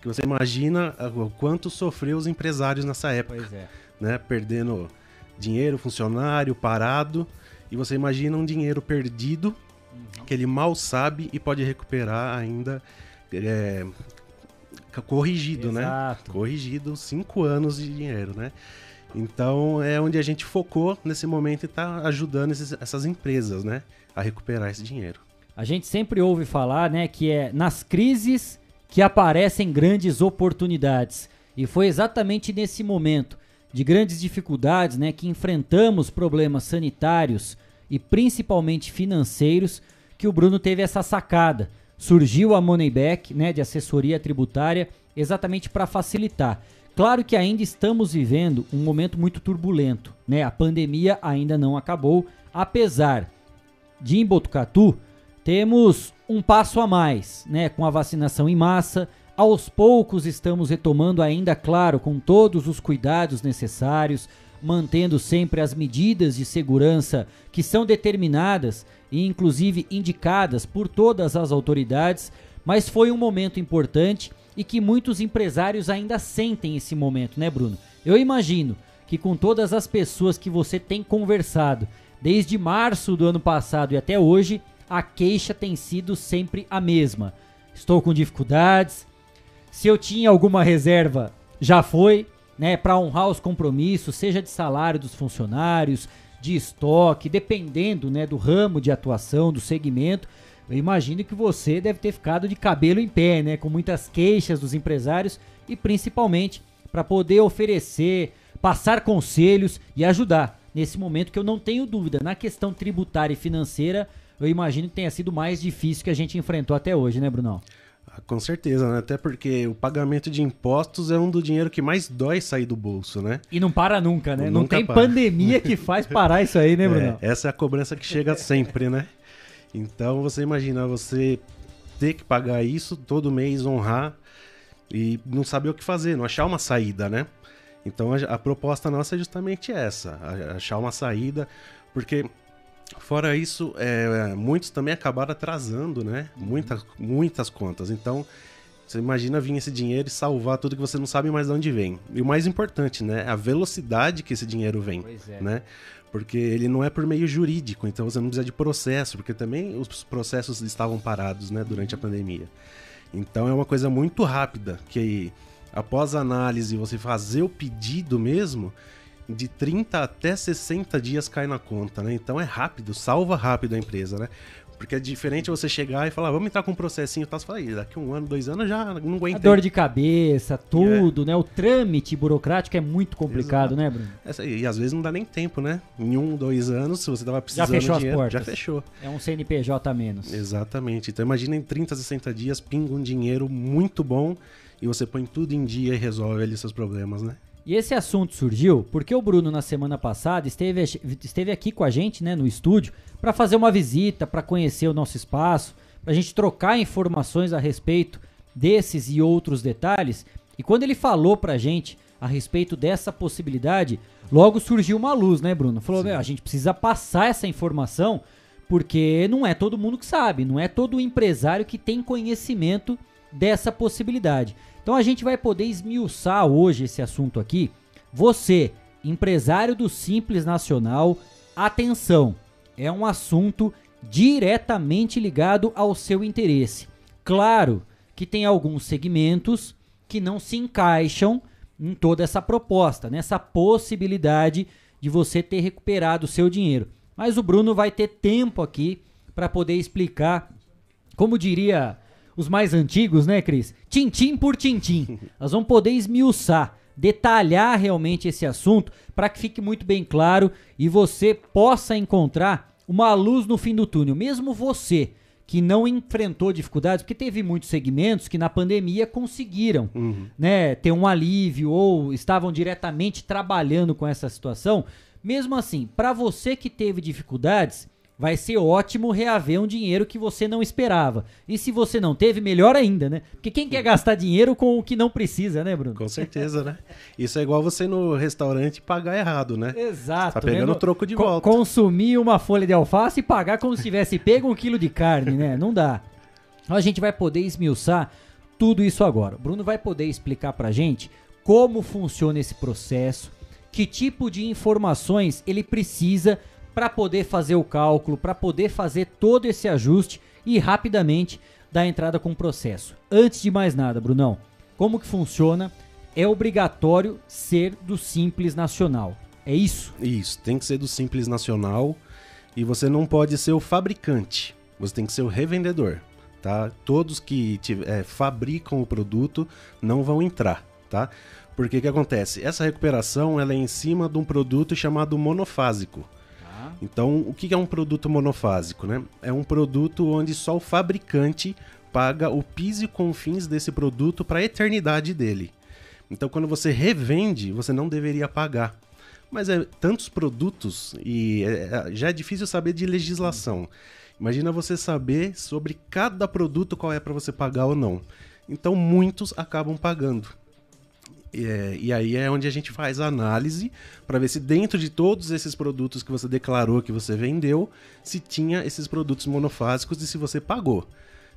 Speaker 10: Que você imagina o quanto sofreu os empresários nessa época,
Speaker 1: Pois é.
Speaker 10: né? Perdendo dinheiro, funcionário, parado. E você imagina um dinheiro perdido que ele mal sabe e pode recuperar ainda é, corrigido,
Speaker 1: Exato.
Speaker 10: né? Corrigido, cinco anos de dinheiro, né? Então é onde a gente focou nesse momento e está ajudando esses- essas empresas, né? A recuperar esse dinheiro.
Speaker 1: A gente sempre ouve falar, né, que é nas crises que aparecem grandes oportunidades. E foi exatamente nesse momento de grandes dificuldades, né, que enfrentamos problemas sanitários e principalmente financeiros, que o Bruno teve essa sacada. Surgiu a Moneyback, né, de assessoria tributária, exatamente para facilitar. Claro que ainda estamos vivendo um momento muito turbulento, né? A pandemia ainda não acabou, apesar de em Botucatu temos um passo a mais, né, com a vacinação em massa. Aos poucos estamos retomando ainda, claro, com todos os cuidados necessários, mantendo sempre as medidas de segurança que são determinadas e inclusive indicadas por todas as autoridades, mas foi um momento importante e que muitos empresários ainda sentem esse momento, né, Bruno? Eu imagino que com todas as pessoas que você tem conversado desde março do ano passado e até hoje, a queixa tem sido sempre a mesma. Estou com dificuldades. Se eu tinha alguma reserva, já foi, né, para honrar os compromissos, seja de salário dos funcionários, de estoque, dependendo, né, do ramo de atuação, do segmento. Eu imagino que você deve ter ficado de cabelo em pé, né, com muitas queixas dos empresários e principalmente para poder oferecer, passar conselhos e ajudar nesse momento que eu não tenho dúvida, na questão tributária e financeira, eu imagino que tenha sido mais difícil que a gente enfrentou até hoje, né, Brunão?
Speaker 10: Com certeza, né? Até porque o pagamento de impostos é um do dinheiro que mais dói sair do bolso, né?
Speaker 1: E não para nunca, né?
Speaker 10: Nunca
Speaker 1: não tem
Speaker 10: para.
Speaker 1: pandemia que faz parar isso aí, né, Brunão?
Speaker 10: É, essa é a cobrança que chega sempre, né? Então você imagina você ter que pagar isso todo mês, honrar e não saber o que fazer, não achar uma saída, né? Então a, a proposta nossa é justamente essa, achar uma saída, porque fora isso, é, muitos também acabaram atrasando, né? Muitas, muitas contas. Então você imagina vir esse dinheiro e salvar tudo que você não sabe mais de onde vem. E o mais importante, né? A velocidade que esse dinheiro vem,
Speaker 1: Pois é.
Speaker 10: né? Porque ele não é por meio jurídico, então você não precisa de processo, porque também os processos estavam parados, né, durante a pandemia. Então é uma coisa muito rápida, que após a análise você fazer o pedido mesmo, de 30 até 60 dias cai na conta, né? Então é rápido, salva rápido a empresa, né? Porque é diferente você chegar e falar, vamos entrar com um processinho e tal, você fala, "Ih, daqui um ano, dois anos já não
Speaker 1: A
Speaker 10: aguentei.
Speaker 1: dor de cabeça, tudo, né? O trâmite burocrático é muito complicado,
Speaker 10: Exato.
Speaker 1: né, Bruno?
Speaker 10: Essa- E às vezes não dá nem tempo, né? Em um, dois anos, se você tava
Speaker 1: Já
Speaker 10: precisando
Speaker 1: fechou
Speaker 10: de
Speaker 1: as
Speaker 10: dinheiro,
Speaker 1: portas.
Speaker 10: já fechou.
Speaker 1: É um CNPJ a menos.
Speaker 10: Exatamente. Então imagina em 30, 60 dias, pinga um dinheiro muito bom e você põe tudo em dia e resolve ali seus problemas, né?
Speaker 1: E esse assunto surgiu porque o Bruno, na semana passada, esteve, esteve aqui com a gente, né, no estúdio, para fazer uma visita, para conhecer o nosso espaço, para a gente trocar informações a respeito desses e outros detalhes. E quando ele falou pra gente a respeito dessa possibilidade, logo surgiu uma luz, né, Bruno? Falou, meu, a gente precisa passar essa informação porque não é todo mundo que sabe, não é todo empresário que tem conhecimento dessa possibilidade. Então a gente vai poder esmiuçar hoje esse assunto aqui. Você, empresário do Simples Nacional, atenção, é um assunto diretamente ligado ao seu interesse. Claro que tem alguns segmentos que não se encaixam em toda essa proposta, nessa possibilidade de você ter recuperado o seu dinheiro. Mas o Bruno vai ter tempo aqui para poder explicar, como diria os mais antigos, né, Cris? Tintim por tintim. Nós vamos poder esmiuçar, detalhar realmente esse assunto para que fique muito bem claro e você possa encontrar uma luz no fim do túnel. Mesmo você que não enfrentou dificuldades, porque teve muitos segmentos que na pandemia conseguiram né, ter um alívio ou estavam diretamente trabalhando com essa situação. Mesmo assim, para você que teve dificuldades, vai ser ótimo reaver um dinheiro que você não esperava. E se você não teve, melhor ainda, né? Porque quem quer gastar dinheiro com o que não precisa, né, Bruno?
Speaker 10: Com certeza, né? Isso é igual você no restaurante pagar errado, né?
Speaker 1: Exato.
Speaker 10: Tá pegando
Speaker 1: né?
Speaker 10: o troco de
Speaker 1: Co-
Speaker 10: volta.
Speaker 1: Consumir uma folha de alface e pagar como se tivesse pego um quilo de carne, né? Não dá. Então a gente vai poder esmiuçar tudo isso agora. O Bruno vai poder explicar pra gente como funciona esse processo, que tipo de informações ele precisa para poder fazer o cálculo, para poder fazer todo esse ajuste e rapidamente dar entrada com o processo. Antes de mais nada, Brunão, como que funciona? É obrigatório ser do Simples Nacional. É isso?
Speaker 10: Isso, tem que ser do Simples Nacional e você não pode ser o fabricante, você tem que ser o revendedor, tá? Todos que é, fabricam o produto não vão entrar, tá? Porque que acontece? Essa recuperação ela é em cima de um produto chamado monofásico. Então, o que é um produto monofásico? Né? É um produto onde só o fabricante paga o PIS e confins desse produto para a eternidade dele. Então, quando você revende, você não deveria pagar. Mas é tantos produtos e é, já é difícil saber de legislação. Imagina você saber sobre cada produto qual é para você pagar ou não. Então, muitos acabam pagando. É, e aí é onde a gente faz a análise para ver se dentro de todos esses produtos que você declarou que você vendeu, se tinha esses produtos monofásicos e se você pagou.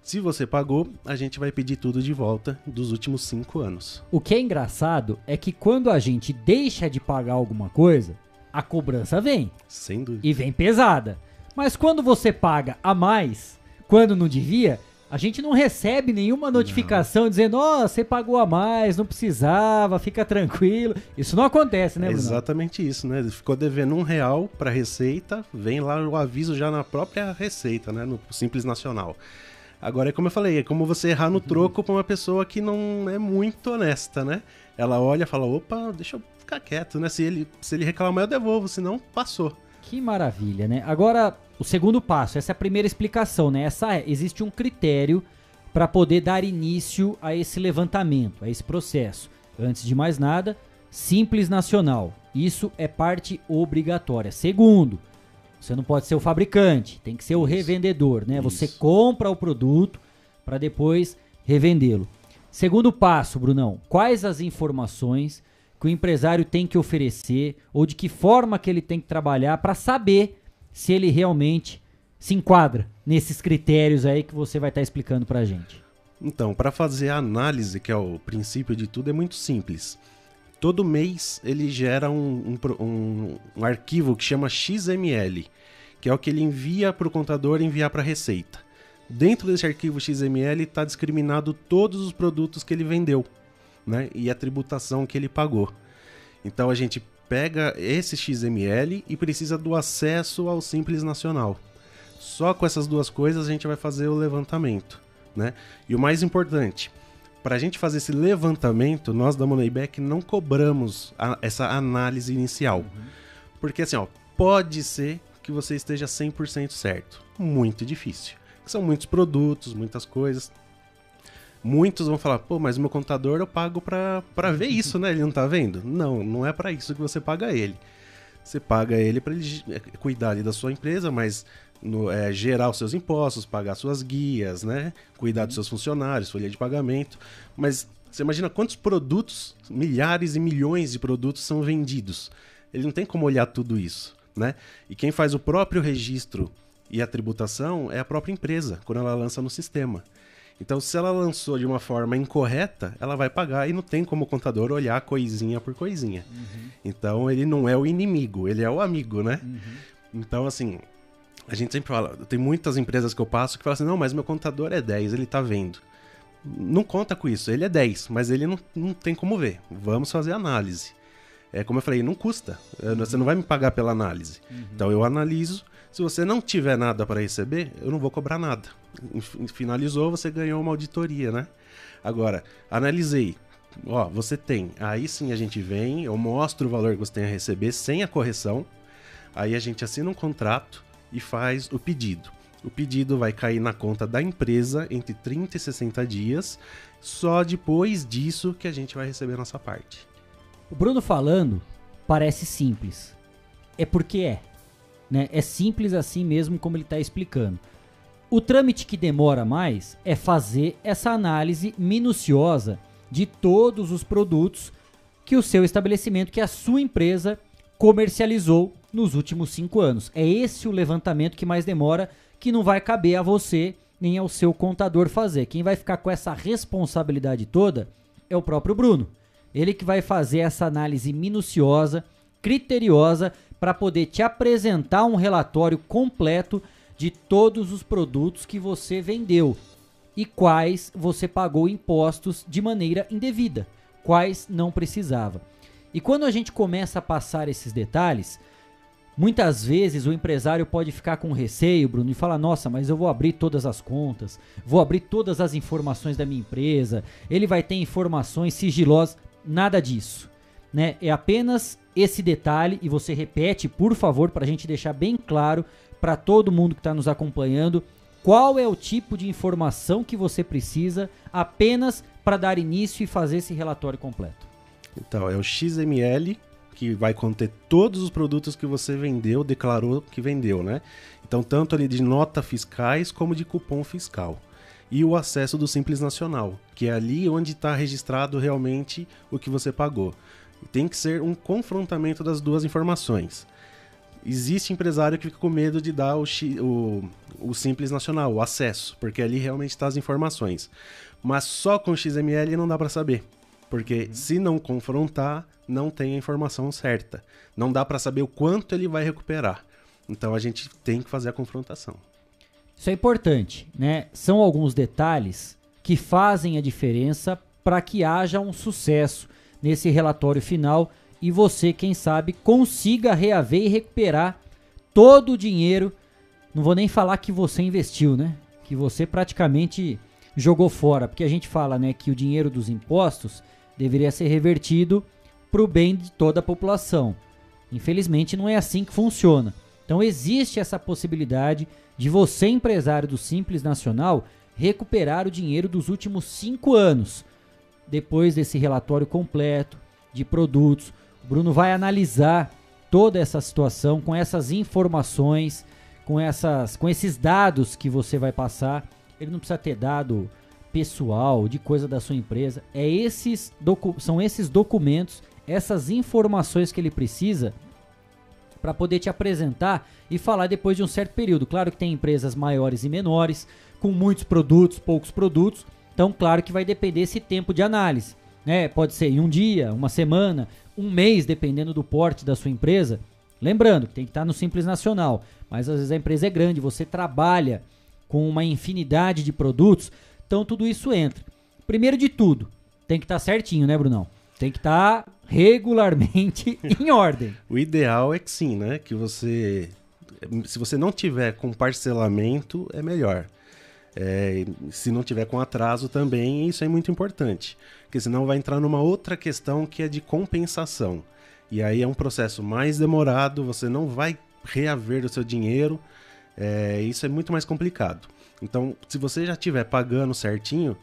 Speaker 10: Se você pagou, a gente vai pedir tudo de volta dos últimos cinco anos.
Speaker 1: O que é engraçado é que quando a gente deixa de pagar alguma coisa, a cobrança vem.
Speaker 10: Sem dúvida.
Speaker 1: E vem pesada. Mas quando você paga a mais, quando não devia, a gente não recebe nenhuma notificação não. dizendo, ó, oh, você pagou a mais, não precisava, fica tranquilo. Isso não acontece, né,
Speaker 10: é
Speaker 1: Bruno?
Speaker 10: exatamente isso, né? Ficou devendo um real para Receita, vem lá o aviso já na própria Receita, né? No Simples Nacional. Agora é como eu falei, é como você errar no uhum. troco pra uma pessoa que não é muito honesta, né? Ela olha e fala, opa, deixa eu ficar quieto, né? Se ele, se ele reclamar, eu devolvo, senão passou.
Speaker 1: Que maravilha, né? Agora, o segundo passo, essa é a primeira explicação, né? Essa é, existe um critério para poder dar início a esse levantamento, a esse processo. Antes de mais nada, simples nacional. Isso é parte obrigatória. Segundo, você não pode ser o fabricante, tem que ser o revendedor, né? Isso. Você compra o produto para depois revendê-lo. Segundo passo, Brunão, quais as informações que o empresário tem que oferecer ou de que forma que ele tem que trabalhar para saber se ele realmente se enquadra nesses critérios aí que você vai estar tá explicando para a gente?
Speaker 10: Então, para fazer a análise, que é o princípio de tudo, é muito simples todo mês ele gera um, um, um, um arquivo que chama XML, que é o que ele envia para o contador enviar para a Receita. Dentro desse arquivo XML está discriminado todos os produtos que ele vendeu né, e a tributação que ele pagou. Então a gente pega esse XML e precisa do acesso ao Simples Nacional. Só com essas duas coisas a gente vai fazer o levantamento. Né? E o mais importante, para a gente fazer esse levantamento, nós da Moneyback não cobramos a, essa análise inicial. Uhum. Porque assim, ó, pode ser que você esteja 100% certo. Muito difícil. São muitos produtos, muitas coisas. Muitos vão falar, pô, mas meu contador eu pago para ver isso, né? Ele não tá vendo? Não, não é para isso que você paga ele. Você paga ele para ele é, cuidar da sua empresa, mas no, é, gerar os seus impostos, pagar suas guias, né? Cuidar dos seus funcionários, folha de pagamento. Mas você imagina quantos produtos, milhares e milhões de produtos são vendidos. Ele não tem como olhar tudo isso, né? E quem faz o próprio registro e a tributação é a própria empresa, quando ela lança no sistema. Então, se ela lançou de uma forma incorreta, ela vai pagar e não tem como o contador olhar coisinha por coisinha. Uhum. Então, ele não é o inimigo, ele é o amigo, né? Uhum. Então, assim, a gente sempre fala, tem muitas empresas que eu passo que falam assim, não, mas meu contador é 10, ele tá vendo. Não conta com isso, ele é 10, mas ele não, não tem como ver. Vamos fazer análise. É como eu falei, não custa. Uhum. Você não vai me pagar pela análise. Uhum. Então eu analiso. Se você não tiver nada para receber, eu não vou cobrar nada. Finalizou, você ganhou uma auditoria, né? Agora, analisei. Ó, você tem. Aí sim a gente vem, eu mostro o valor que você tem a receber sem a correção. Aí a gente assina um contrato e faz o pedido. O pedido vai cair na conta da empresa entre 30 e 60 dias. Só depois disso que a gente vai receber a nossa parte.
Speaker 1: O Bruno falando parece simples. É porque é. Né? É simples assim mesmo como ele está explicando. O trâmite que demora mais é fazer essa análise minuciosa de todos os produtos que o seu estabelecimento, que a sua empresa comercializou nos últimos cinco anos. É esse o levantamento que mais demora, que não vai caber a você nem ao seu contador fazer. Quem vai ficar com essa responsabilidade toda é o próprio Bruno. Ele que vai fazer essa análise minuciosa, criteriosa, para poder te apresentar um relatório completo de todos os produtos que você vendeu e quais você pagou impostos de maneira indevida, quais não precisava. E quando a gente começa a passar esses detalhes, Muitas vezes o empresário pode ficar com receio, Bruno, e falar: nossa, mas eu vou abrir todas as contas, vou abrir todas as informações da minha empresa, ele vai ter informações sigilosas. Nada disso. Né? É apenas esse detalhe e você repete, por favor, para a gente deixar bem claro para todo mundo que está nos acompanhando qual é o tipo de informação que você precisa apenas para dar início e fazer esse relatório completo.
Speaker 10: Então, é o XML que vai conter todos os produtos que você vendeu, declarou que vendeu, né? Então, tanto ali de nota fiscais como de cupom fiscal. E o acesso do Simples Nacional, que é ali onde está registrado realmente o que você pagou. Tem que ser um confrontamento das duas informações. Existe empresário que fica com medo de dar o, o, o Simples Nacional, o acesso, porque ali realmente está as informações. Mas só com o XML não dá para saber. Porque uhum. se não confrontar, não tem a informação certa. Não dá para saber o quanto ele vai recuperar. Então a gente tem que fazer a confrontação.
Speaker 1: Isso é importante, né? São alguns detalhes que fazem a diferença para que haja um sucesso nesse relatório final e você, quem sabe, consiga reaver e recuperar todo o dinheiro. Não vou nem falar que você investiu, né? Que você praticamente jogou fora, porque a gente fala, né, que o dinheiro dos impostos deveria ser revertido para o bem de toda a população. Infelizmente não é assim que funciona. Então existe essa possibilidade de você, empresário do Simples Nacional, recuperar o dinheiro dos últimos cinco anos. Depois desse relatório completo de produtos, o Bruno vai analisar toda essa situação com essas informações, com, essas, com esses dados que você vai passar. Ele não precisa ter dado pessoal, de coisa da sua empresa. É esses são esses documentos, essas informações que ele precisa para poder te apresentar e falar depois de um certo período. Claro que tem empresas maiores e menores, com muitos produtos, poucos produtos. Então, claro que vai depender esse tempo de análise. Né? Pode ser em um dia, uma semana, um mês, dependendo do porte da sua empresa. Lembrando que tem que estar no Simples Nacional, mas às vezes a empresa é grande, você trabalha com uma infinidade de produtos, então tudo isso entra. Primeiro de tudo, tem que estar certinho, né, Brunão? Tem que estar regularmente em ordem.
Speaker 10: o ideal é que sim, né? Que você. Se você não tiver com parcelamento, é melhor. É, se não tiver com atraso também, isso é muito importante. Porque senão vai entrar numa outra questão que é de compensação. E aí é um processo mais demorado, você não vai reaver o seu dinheiro. É, isso é muito mais complicado. Então, se você já estiver pagando certinho,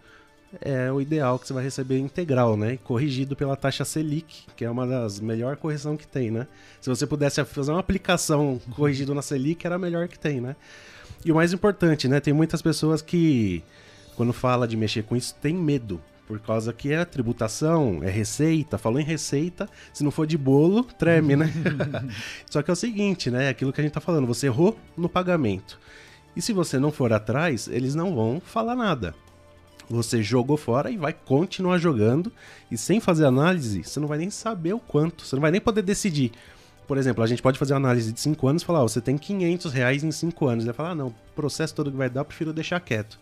Speaker 10: é o ideal que você vai receber integral, né? Corrigido pela taxa Selic, que é uma das melhores correções que tem, né? Se você pudesse fazer uma aplicação corrigido na Selic, era a melhor que tem, né? E o mais importante, né? Tem muitas pessoas que, quando fala de mexer com isso, tem medo. Por causa que é tributação, é receita. Falou em receita, se não for de bolo, treme, né? Só que é o seguinte, né? Aquilo que a gente tá falando, você errou no pagamento. E se você não for atrás, eles não vão falar nada. Você jogou fora e vai continuar jogando. E sem fazer análise, você não vai nem saber o quanto. Você não vai nem poder decidir. Por exemplo, a gente pode fazer uma análise de 5 anos e falar: oh, você tem 500 reais em 5 anos. Ele vai falar: ah, não, o processo todo que vai dar, eu prefiro deixar quieto.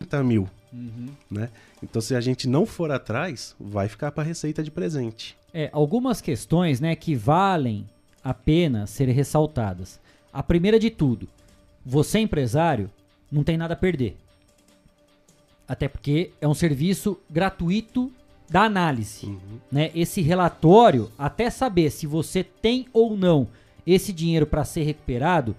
Speaker 10: 30 mil. Uhum. Né? Então, se a gente não for atrás, vai ficar para receita de presente.
Speaker 1: É, algumas questões né, que valem a pena serem ressaltadas. A primeira de tudo, você empresário não tem nada a perder. Até porque é um serviço gratuito da análise. Uhum. Né? Esse relatório, até saber se você tem ou não esse dinheiro para ser recuperado,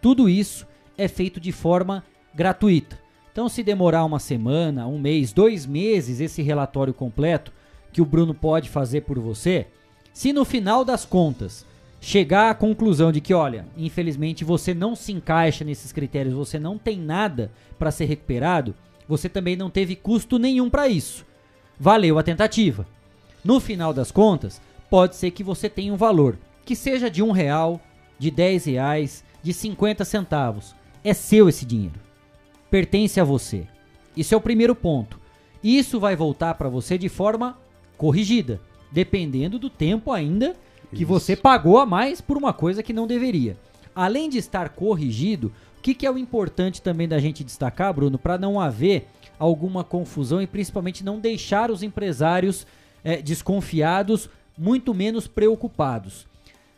Speaker 1: tudo isso é feito de forma gratuita. Então, se demorar uma semana, um mês, dois meses esse relatório completo que o Bruno pode fazer por você, se no final das contas chegar à conclusão de que, olha, infelizmente você não se encaixa nesses critérios, você não tem nada para ser recuperado, você também não teve custo nenhum para isso. Valeu a tentativa. No final das contas, pode ser que você tenha um valor, que seja de um real, de 10 reais, de 50 centavos. É seu esse dinheiro. Pertence a você. Isso é o primeiro ponto. Isso vai voltar para você de forma corrigida, dependendo do tempo ainda que Isso. você pagou a mais por uma coisa que não deveria. Além de estar corrigido, o que, que é o importante também da gente destacar, Bruno, para não haver alguma confusão e principalmente não deixar os empresários é, desconfiados, muito menos preocupados.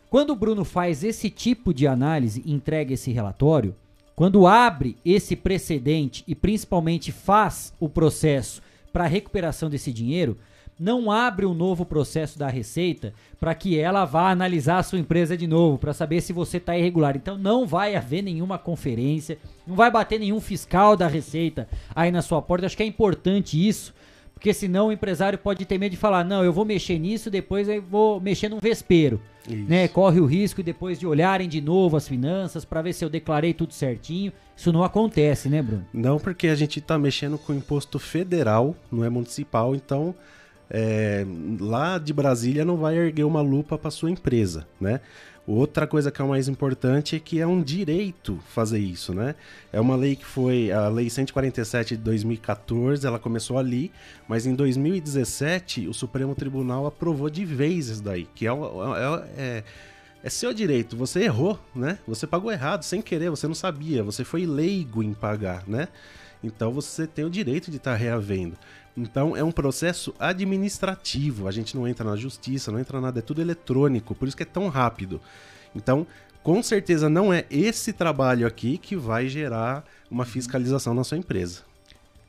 Speaker 1: Quando o Bruno faz esse tipo de análise entrega esse relatório, quando abre esse precedente e principalmente faz o processo para recuperação desse dinheiro, não abre um novo processo da Receita para que ela vá analisar a sua empresa de novo, para saber se você está irregular. Então não vai haver nenhuma conferência, não vai bater nenhum fiscal da Receita aí na sua porta. Acho que é importante isso, porque senão o empresário pode ter medo de falar: não, eu vou mexer nisso, depois eu vou mexer num vespeiro. Né? Corre o risco depois de olharem de novo as finanças para ver se eu declarei tudo certinho. Isso não acontece, né, Bruno?
Speaker 10: Não, porque a gente está mexendo com imposto federal, não é municipal, então é, lá de Brasília não vai erguer uma lupa para sua empresa, né? Outra coisa que é mais importante é que é um direito fazer isso, né? É uma lei que foi a Lei 147 de 2014, ela começou ali, mas em 2017 o Supremo Tribunal aprovou de vez isso daí, que é, é, é, é seu direito. Você errou, né? Você pagou errado, sem querer, você não sabia, você foi leigo em pagar, né? Então você tem o direito de estar tá reavendo. Então é um processo administrativo. A gente não entra na justiça, não entra nada, é tudo eletrônico, por isso que é tão rápido. Então, com certeza não é esse trabalho aqui que vai gerar uma fiscalização na sua empresa.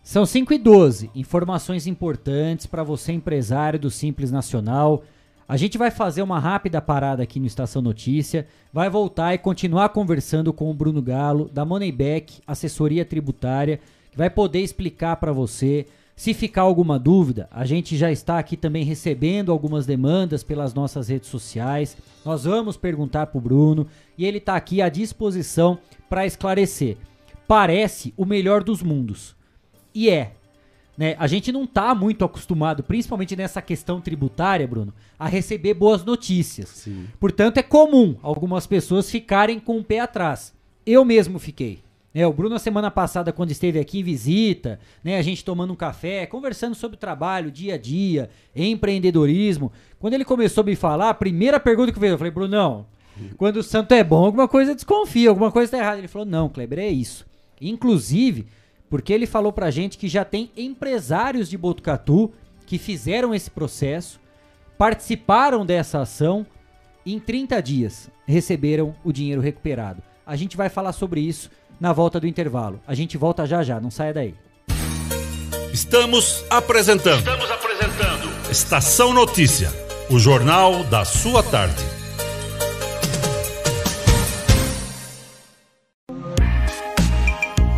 Speaker 1: São 5 e 12, informações importantes para você empresário do Simples Nacional. A gente vai fazer uma rápida parada aqui no Estação Notícia, vai voltar e continuar conversando com o Bruno Galo da Moneyback, assessoria tributária, que vai poder explicar para você se ficar alguma dúvida, a gente já está aqui também recebendo algumas demandas pelas nossas redes sociais. Nós vamos perguntar para o Bruno e ele está aqui à disposição para esclarecer. Parece o melhor dos mundos. E é. Né? A gente não está muito acostumado, principalmente nessa questão tributária, Bruno, a receber boas notícias.
Speaker 10: Sim.
Speaker 1: Portanto, é comum algumas pessoas ficarem com o pé atrás. Eu mesmo fiquei. É, o Bruno, na semana passada, quando esteve aqui em visita, né, a gente tomando um café, conversando sobre trabalho, dia a dia, empreendedorismo. Quando ele começou a me falar, a primeira pergunta que veio, eu falei, Brunão, quando o santo é bom, alguma coisa desconfia, alguma coisa está errada. Ele falou, não, Kleber, é isso. Inclusive, porque ele falou pra gente que já tem empresários de Botucatu que fizeram esse processo, participaram dessa ação, em 30 dias receberam o dinheiro recuperado. A gente vai falar sobre isso na volta do intervalo. A gente volta já já, não saia daí.
Speaker 4: Estamos apresentando.
Speaker 9: Estamos apresentando.
Speaker 4: Estação Notícia, o jornal da sua tarde.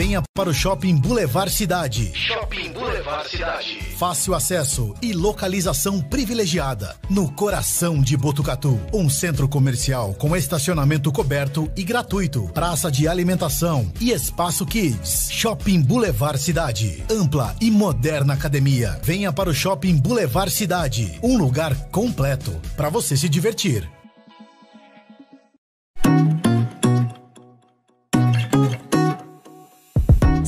Speaker 8: Venha para o Shopping Boulevard Cidade.
Speaker 9: Shopping Boulevard Cidade.
Speaker 8: Fácil acesso e localização privilegiada. No coração de Botucatu. Um centro comercial com estacionamento coberto e gratuito. Praça de alimentação e espaço kids. Shopping Boulevard Cidade. Ampla e moderna academia. Venha para o Shopping Boulevard Cidade. Um lugar completo para você se divertir.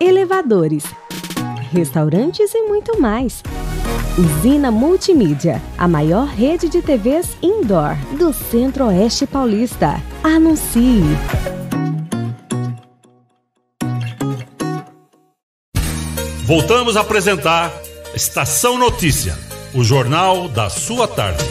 Speaker 11: elevadores, restaurantes e muito mais. Usina Multimídia, a maior rede de TVs indoor do Centro-Oeste Paulista. Anuncie!
Speaker 4: Voltamos a apresentar Estação Notícia, o jornal da sua tarde.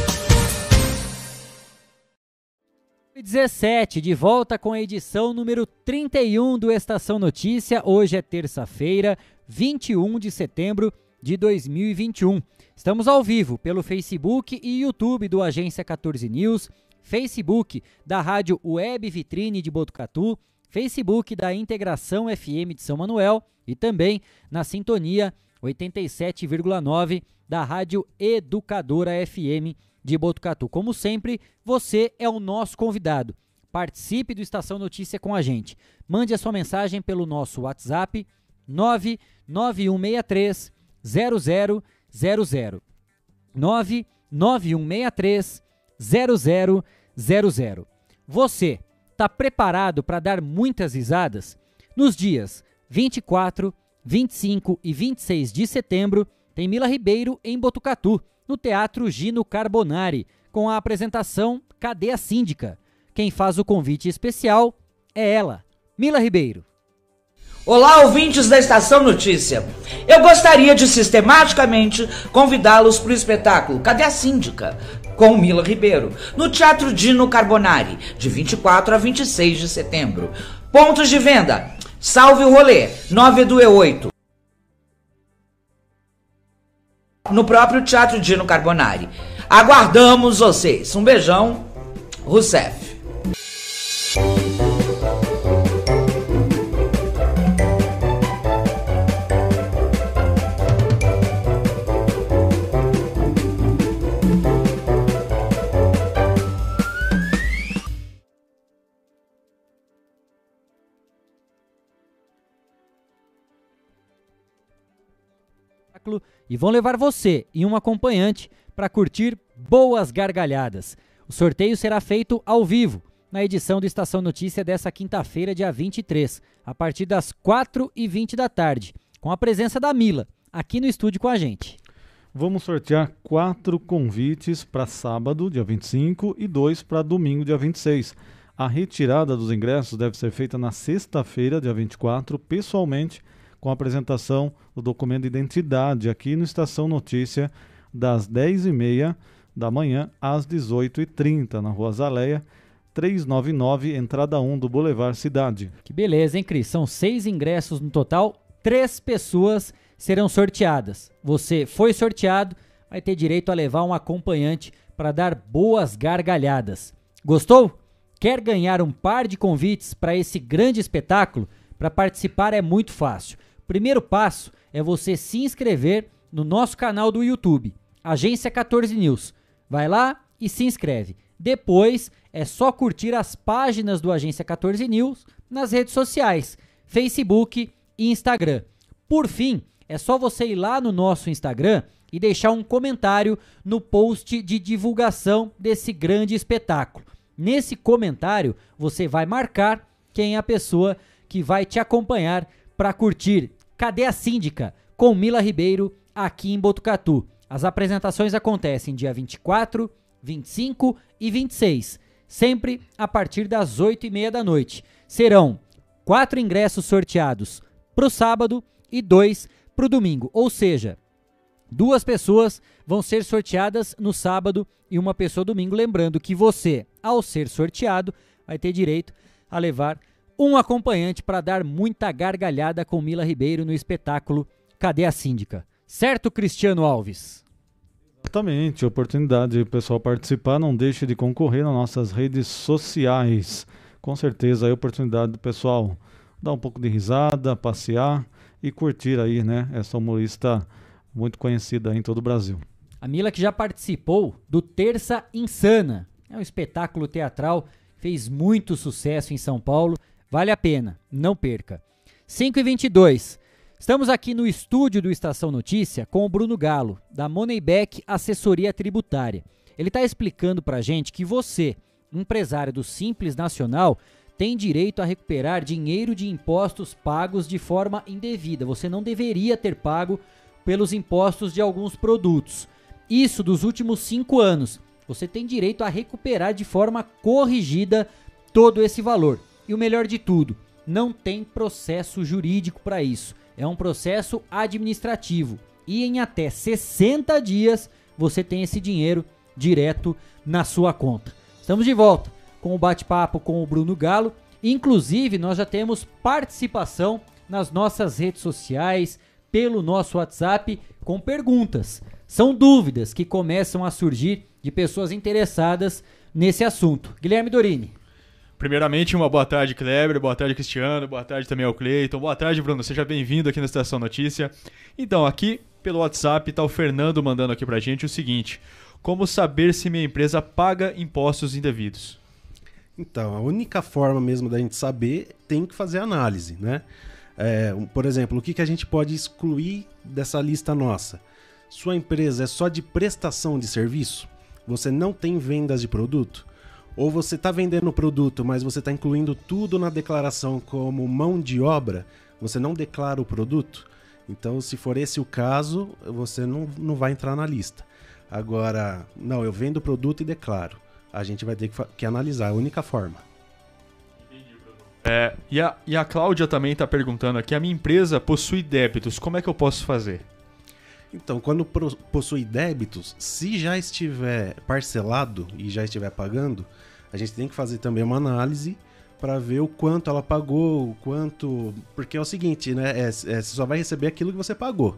Speaker 1: 17, de volta com a edição número 31 do Estação Notícia. Hoje é terça-feira, 21 de setembro de 2021. Estamos ao vivo pelo Facebook e YouTube do Agência 14 News, Facebook da Rádio Web Vitrine de Botucatu, Facebook da Integração FM de São Manuel e também na sintonia 87,9 da Rádio Educadora FM de Botucatu. Como sempre, você é o nosso convidado. Participe do Estação Notícia com a gente. Mande a sua mensagem pelo nosso WhatsApp 99163 0000 99163 0000. Você está preparado para dar muitas risadas? Nos dias 24, 25 e 26 de setembro, tem Mila Ribeiro em Botucatu no Teatro Gino Carbonari, com a apresentação Cadê a Síndica? Quem faz o convite especial é ela, Mila Ribeiro.
Speaker 6: Olá, ouvintes da Estação Notícia. Eu gostaria de sistematicamente convidá-los para o espetáculo Cadê a Síndica? Com Mila Ribeiro, no Teatro Dino Carbonari, de 24 a 26 de setembro. Pontos de venda: Salve o Rolê, 9 do E8. No próprio Teatro Dino Carbonari. Aguardamos vocês. Um beijão, Rousseff.
Speaker 1: E vão levar você e um acompanhante para curtir boas gargalhadas. O sorteio será feito ao vivo na edição do Estação Notícia dessa quinta-feira, dia 23, a partir das 4h20 da tarde, com a presença da Mila, aqui no estúdio com a gente.
Speaker 3: Vamos sortear quatro convites para sábado, dia 25, e dois para domingo, dia 26. A retirada dos ingressos deve ser feita na sexta-feira, dia 24, pessoalmente com a apresentação do documento de identidade aqui no Estação Notícia, das 10h30 da manhã às 18h30, na Rua Zaleia, 399, entrada 1 do Boulevard Cidade.
Speaker 1: Que beleza, hein, Cris? São seis ingressos no total, três pessoas serão sorteadas. Você foi sorteado, vai ter direito a levar um acompanhante para dar boas gargalhadas. Gostou? Quer ganhar um par de convites para esse grande espetáculo? Para participar é muito fácil primeiro passo é você se inscrever no nosso canal do YouTube, Agência 14 News. Vai lá e se inscreve. Depois é só curtir as páginas do Agência 14 News nas redes sociais, Facebook e Instagram. Por fim, é só você ir lá no nosso Instagram e deixar um comentário no post de divulgação desse grande espetáculo. Nesse comentário, você vai marcar quem é a pessoa que vai te acompanhar para curtir Cadê a Síndica? com Mila Ribeiro aqui em Botucatu. As apresentações acontecem dia 24, 25 e 26, sempre a partir das 8 e meia da noite. Serão quatro ingressos sorteados para o sábado e dois para o domingo. Ou seja, duas pessoas vão ser sorteadas no sábado e uma pessoa domingo. Lembrando que você, ao ser sorteado, vai ter direito a levar um acompanhante para dar muita gargalhada com Mila Ribeiro no espetáculo Cadê a Síndica? Certo, Cristiano Alves?
Speaker 3: Exatamente, oportunidade de o pessoal participar, não deixe de concorrer nas nossas redes sociais. Com certeza, a oportunidade do pessoal dar um pouco de risada, passear e curtir aí, né, essa humorista muito conhecida em todo o Brasil.
Speaker 1: A Mila que já participou do Terça Insana. É um espetáculo teatral, fez muito sucesso em São Paulo. Vale a pena, não perca. 5 e 22 Estamos aqui no estúdio do Estação Notícia com o Bruno Galo, da Moneyback Assessoria Tributária. Ele está explicando para gente que você, empresário do Simples Nacional, tem direito a recuperar dinheiro de impostos pagos de forma indevida. Você não deveria ter pago pelos impostos de alguns produtos. Isso dos últimos cinco anos. Você tem direito a recuperar de forma corrigida todo esse valor. E o melhor de tudo, não tem processo jurídico para isso é um processo administrativo e em até 60 dias você tem esse dinheiro direto na sua conta. Estamos de volta com o bate-papo com o Bruno Galo. Inclusive, nós já temos participação nas nossas redes sociais, pelo nosso WhatsApp, com perguntas. São dúvidas que começam a surgir de pessoas interessadas nesse assunto. Guilherme Dorini.
Speaker 12: Primeiramente, uma boa tarde, Kleber, boa tarde, Cristiano, boa tarde também ao Cleiton, boa tarde, Bruno, seja bem-vindo aqui na Estação Notícia. Então, aqui pelo WhatsApp está o Fernando mandando aqui pra gente o seguinte: Como saber se minha empresa paga impostos indevidos?
Speaker 10: Então, a única forma mesmo da gente saber tem que fazer análise, né? É, por exemplo, o que, que a gente pode excluir dessa lista nossa? Sua empresa é só de prestação de serviço? Você não tem vendas de produto? Ou você está vendendo o produto, mas você está incluindo tudo na declaração como mão de obra, você não declara o produto. Então, se for esse o caso, você não, não vai entrar na lista. Agora, não, eu vendo o produto e declaro. A gente vai ter que, que analisar, é a única forma.
Speaker 12: É, e, a, e a Cláudia também está perguntando aqui: a minha empresa possui débitos, como é que eu posso fazer?
Speaker 10: Então, quando possui débitos, se já estiver parcelado e já estiver pagando, a gente tem que fazer também uma análise para ver o quanto ela pagou, o quanto. Porque é o seguinte, né? É, é, você só vai receber aquilo que você pagou.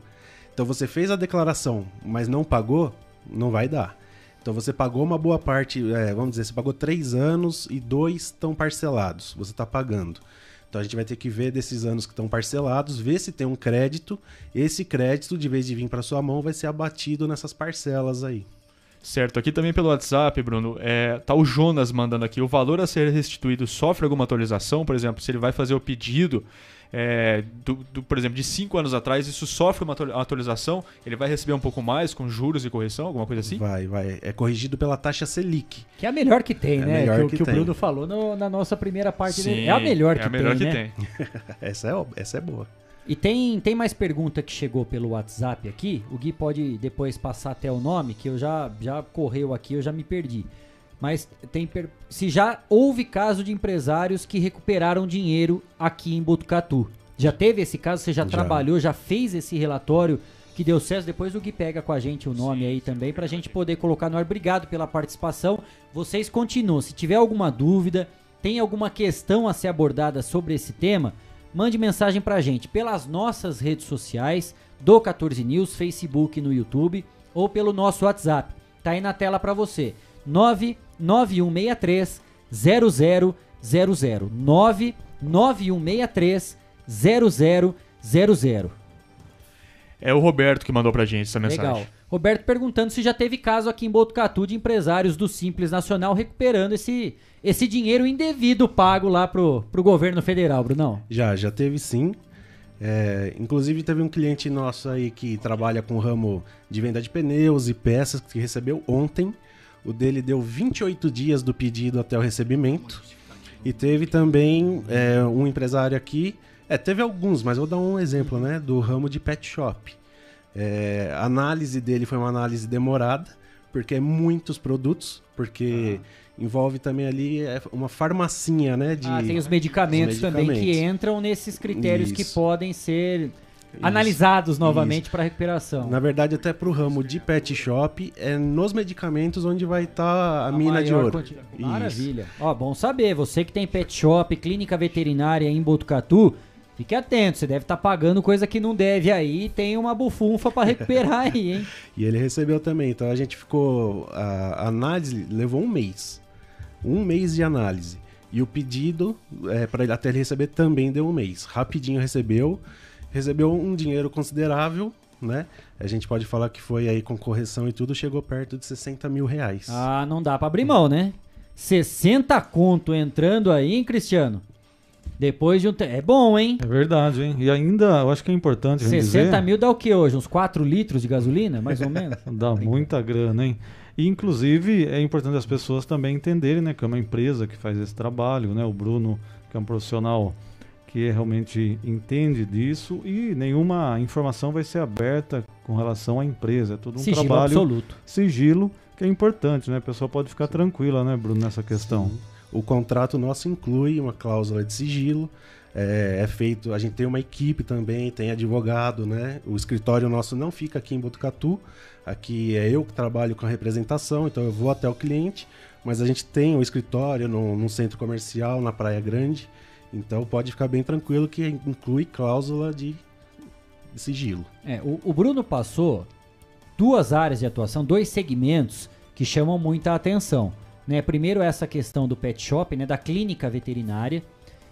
Speaker 10: Então você fez a declaração, mas não pagou, não vai dar. Então você pagou uma boa parte, é, vamos dizer, você pagou três anos e dois estão parcelados. Você está pagando. Então a gente vai ter que ver desses anos que estão parcelados, ver se tem um crédito. Esse crédito, de vez de vir para sua mão, vai ser abatido nessas parcelas aí.
Speaker 12: Certo, aqui também pelo WhatsApp, Bruno, é, tá o Jonas mandando aqui. O valor a ser restituído sofre alguma atualização? Por exemplo, se ele vai fazer o pedido, é, do, do, por exemplo, de 5 anos atrás, isso sofre uma atualização? Ele vai receber um pouco mais com juros e correção, alguma coisa assim?
Speaker 10: Vai, vai. É corrigido pela taxa Selic.
Speaker 1: Que é a melhor que tem,
Speaker 10: é
Speaker 1: né?
Speaker 10: Melhor
Speaker 1: que,
Speaker 10: que,
Speaker 1: que o
Speaker 10: tem.
Speaker 1: Bruno falou no, na nossa primeira parte
Speaker 12: Sim,
Speaker 1: dele. É a melhor
Speaker 12: é
Speaker 1: que
Speaker 12: a melhor
Speaker 1: tem,
Speaker 12: que
Speaker 1: né?
Speaker 12: tem.
Speaker 10: essa, é, essa é boa.
Speaker 1: E tem, tem mais pergunta que chegou pelo WhatsApp aqui. O Gui pode depois passar até o nome, que eu já, já correu aqui, eu já me perdi. Mas tem per... se já houve caso de empresários que recuperaram dinheiro aqui em Botucatu. Já teve esse caso? Você já,
Speaker 10: Já.
Speaker 1: trabalhou, já fez esse relatório que deu certo? Depois o Gui pega com a gente o nome aí também pra gente poder colocar no ar. Obrigado pela participação. Vocês continuam. Se tiver alguma dúvida, tem alguma questão a ser abordada sobre esse tema, mande mensagem pra gente pelas nossas redes sociais, do 14 News, Facebook no YouTube, ou pelo nosso WhatsApp. Tá aí na tela pra você. 99163 0000 99163 0000.
Speaker 12: É o Roberto que mandou pra gente essa mensagem.
Speaker 1: Legal. Roberto perguntando se já teve caso aqui em Botucatu de empresários do Simples Nacional recuperando esse, esse dinheiro indevido pago lá pro, pro governo federal, Brunão.
Speaker 10: Já, já teve sim. É, inclusive teve um cliente nosso aí que trabalha com o ramo de venda de pneus e peças que recebeu ontem. O dele deu 28 dias do pedido até o recebimento. E teve também é, um empresário aqui. É, teve alguns, mas vou dar um exemplo, né? Do ramo de pet shop. É, a análise dele foi uma análise demorada, porque é muitos produtos, porque envolve também ali é, uma farmacinha, né? De,
Speaker 1: Ah, tem os medicamentos,
Speaker 10: os
Speaker 1: também que
Speaker 10: medicamentos.
Speaker 1: entram nesses critérios que
Speaker 10: Isso.
Speaker 1: podem ser analisados novamente
Speaker 10: Isso.
Speaker 1: para recuperação.
Speaker 10: Na verdade, até para o ramo de pet shop, é nos medicamentos onde vai estar a, mina de ouro.
Speaker 1: quanti-
Speaker 10: Isso.
Speaker 1: Maravilha. Ó, bom saber. Você que tem pet shop, clínica veterinária em Botucatu, fique atento. Você deve estar pagando coisa que não deve aí. Tem uma bufunfa para recuperar aí, hein?
Speaker 10: E ele recebeu também. Então a gente ficou. A a análise levou um mês. Um mês de análise. E o pedido, é, para ele até ele receber, também deu um mês. Rapidinho recebeu. Recebeu um dinheiro considerável, né? A gente pode falar que foi aí com correção e tudo, chegou perto de 60 mil reais.
Speaker 1: Ah, não dá para abrir mão, né? 60 conto entrando aí, hein, Cristiano? Depois de um tempo. É bom, hein?
Speaker 3: É verdade, hein? E ainda, eu acho que é importante a gente
Speaker 1: 60
Speaker 3: dizer...
Speaker 1: mil dá o que hoje? Uns 4 litros de gasolina, mais ou menos?
Speaker 3: Dá muita grana, hein? E, inclusive, é importante as pessoas também entenderem, né? Que é uma empresa que faz esse trabalho, né? O Bruno, que é um profissional que realmente entende disso e nenhuma informação vai ser aberta com relação à empresa. É todo um
Speaker 1: Sigilo
Speaker 3: trabalho...
Speaker 1: absoluto.
Speaker 3: Sigilo, que é importante, né? A pessoa pode ficar tranquila, né, Bruno, nessa questão.
Speaker 10: O contrato nosso inclui uma cláusula de sigilo. É, é feito, a gente tem uma equipe também, tem advogado, né? O escritório nosso não fica aqui em Botucatu. Aqui é eu que trabalho com a representação, então eu vou até o cliente, mas a gente tem o escritório num centro comercial na Praia Grande. Então pode ficar bem tranquilo que inclui cláusula de, de sigilo.
Speaker 1: É, o, o Bruno passou duas áreas de atuação, dois segmentos que chamam muita atenção. Né? Primeiro essa questão do pet shop, né? da clínica veterinária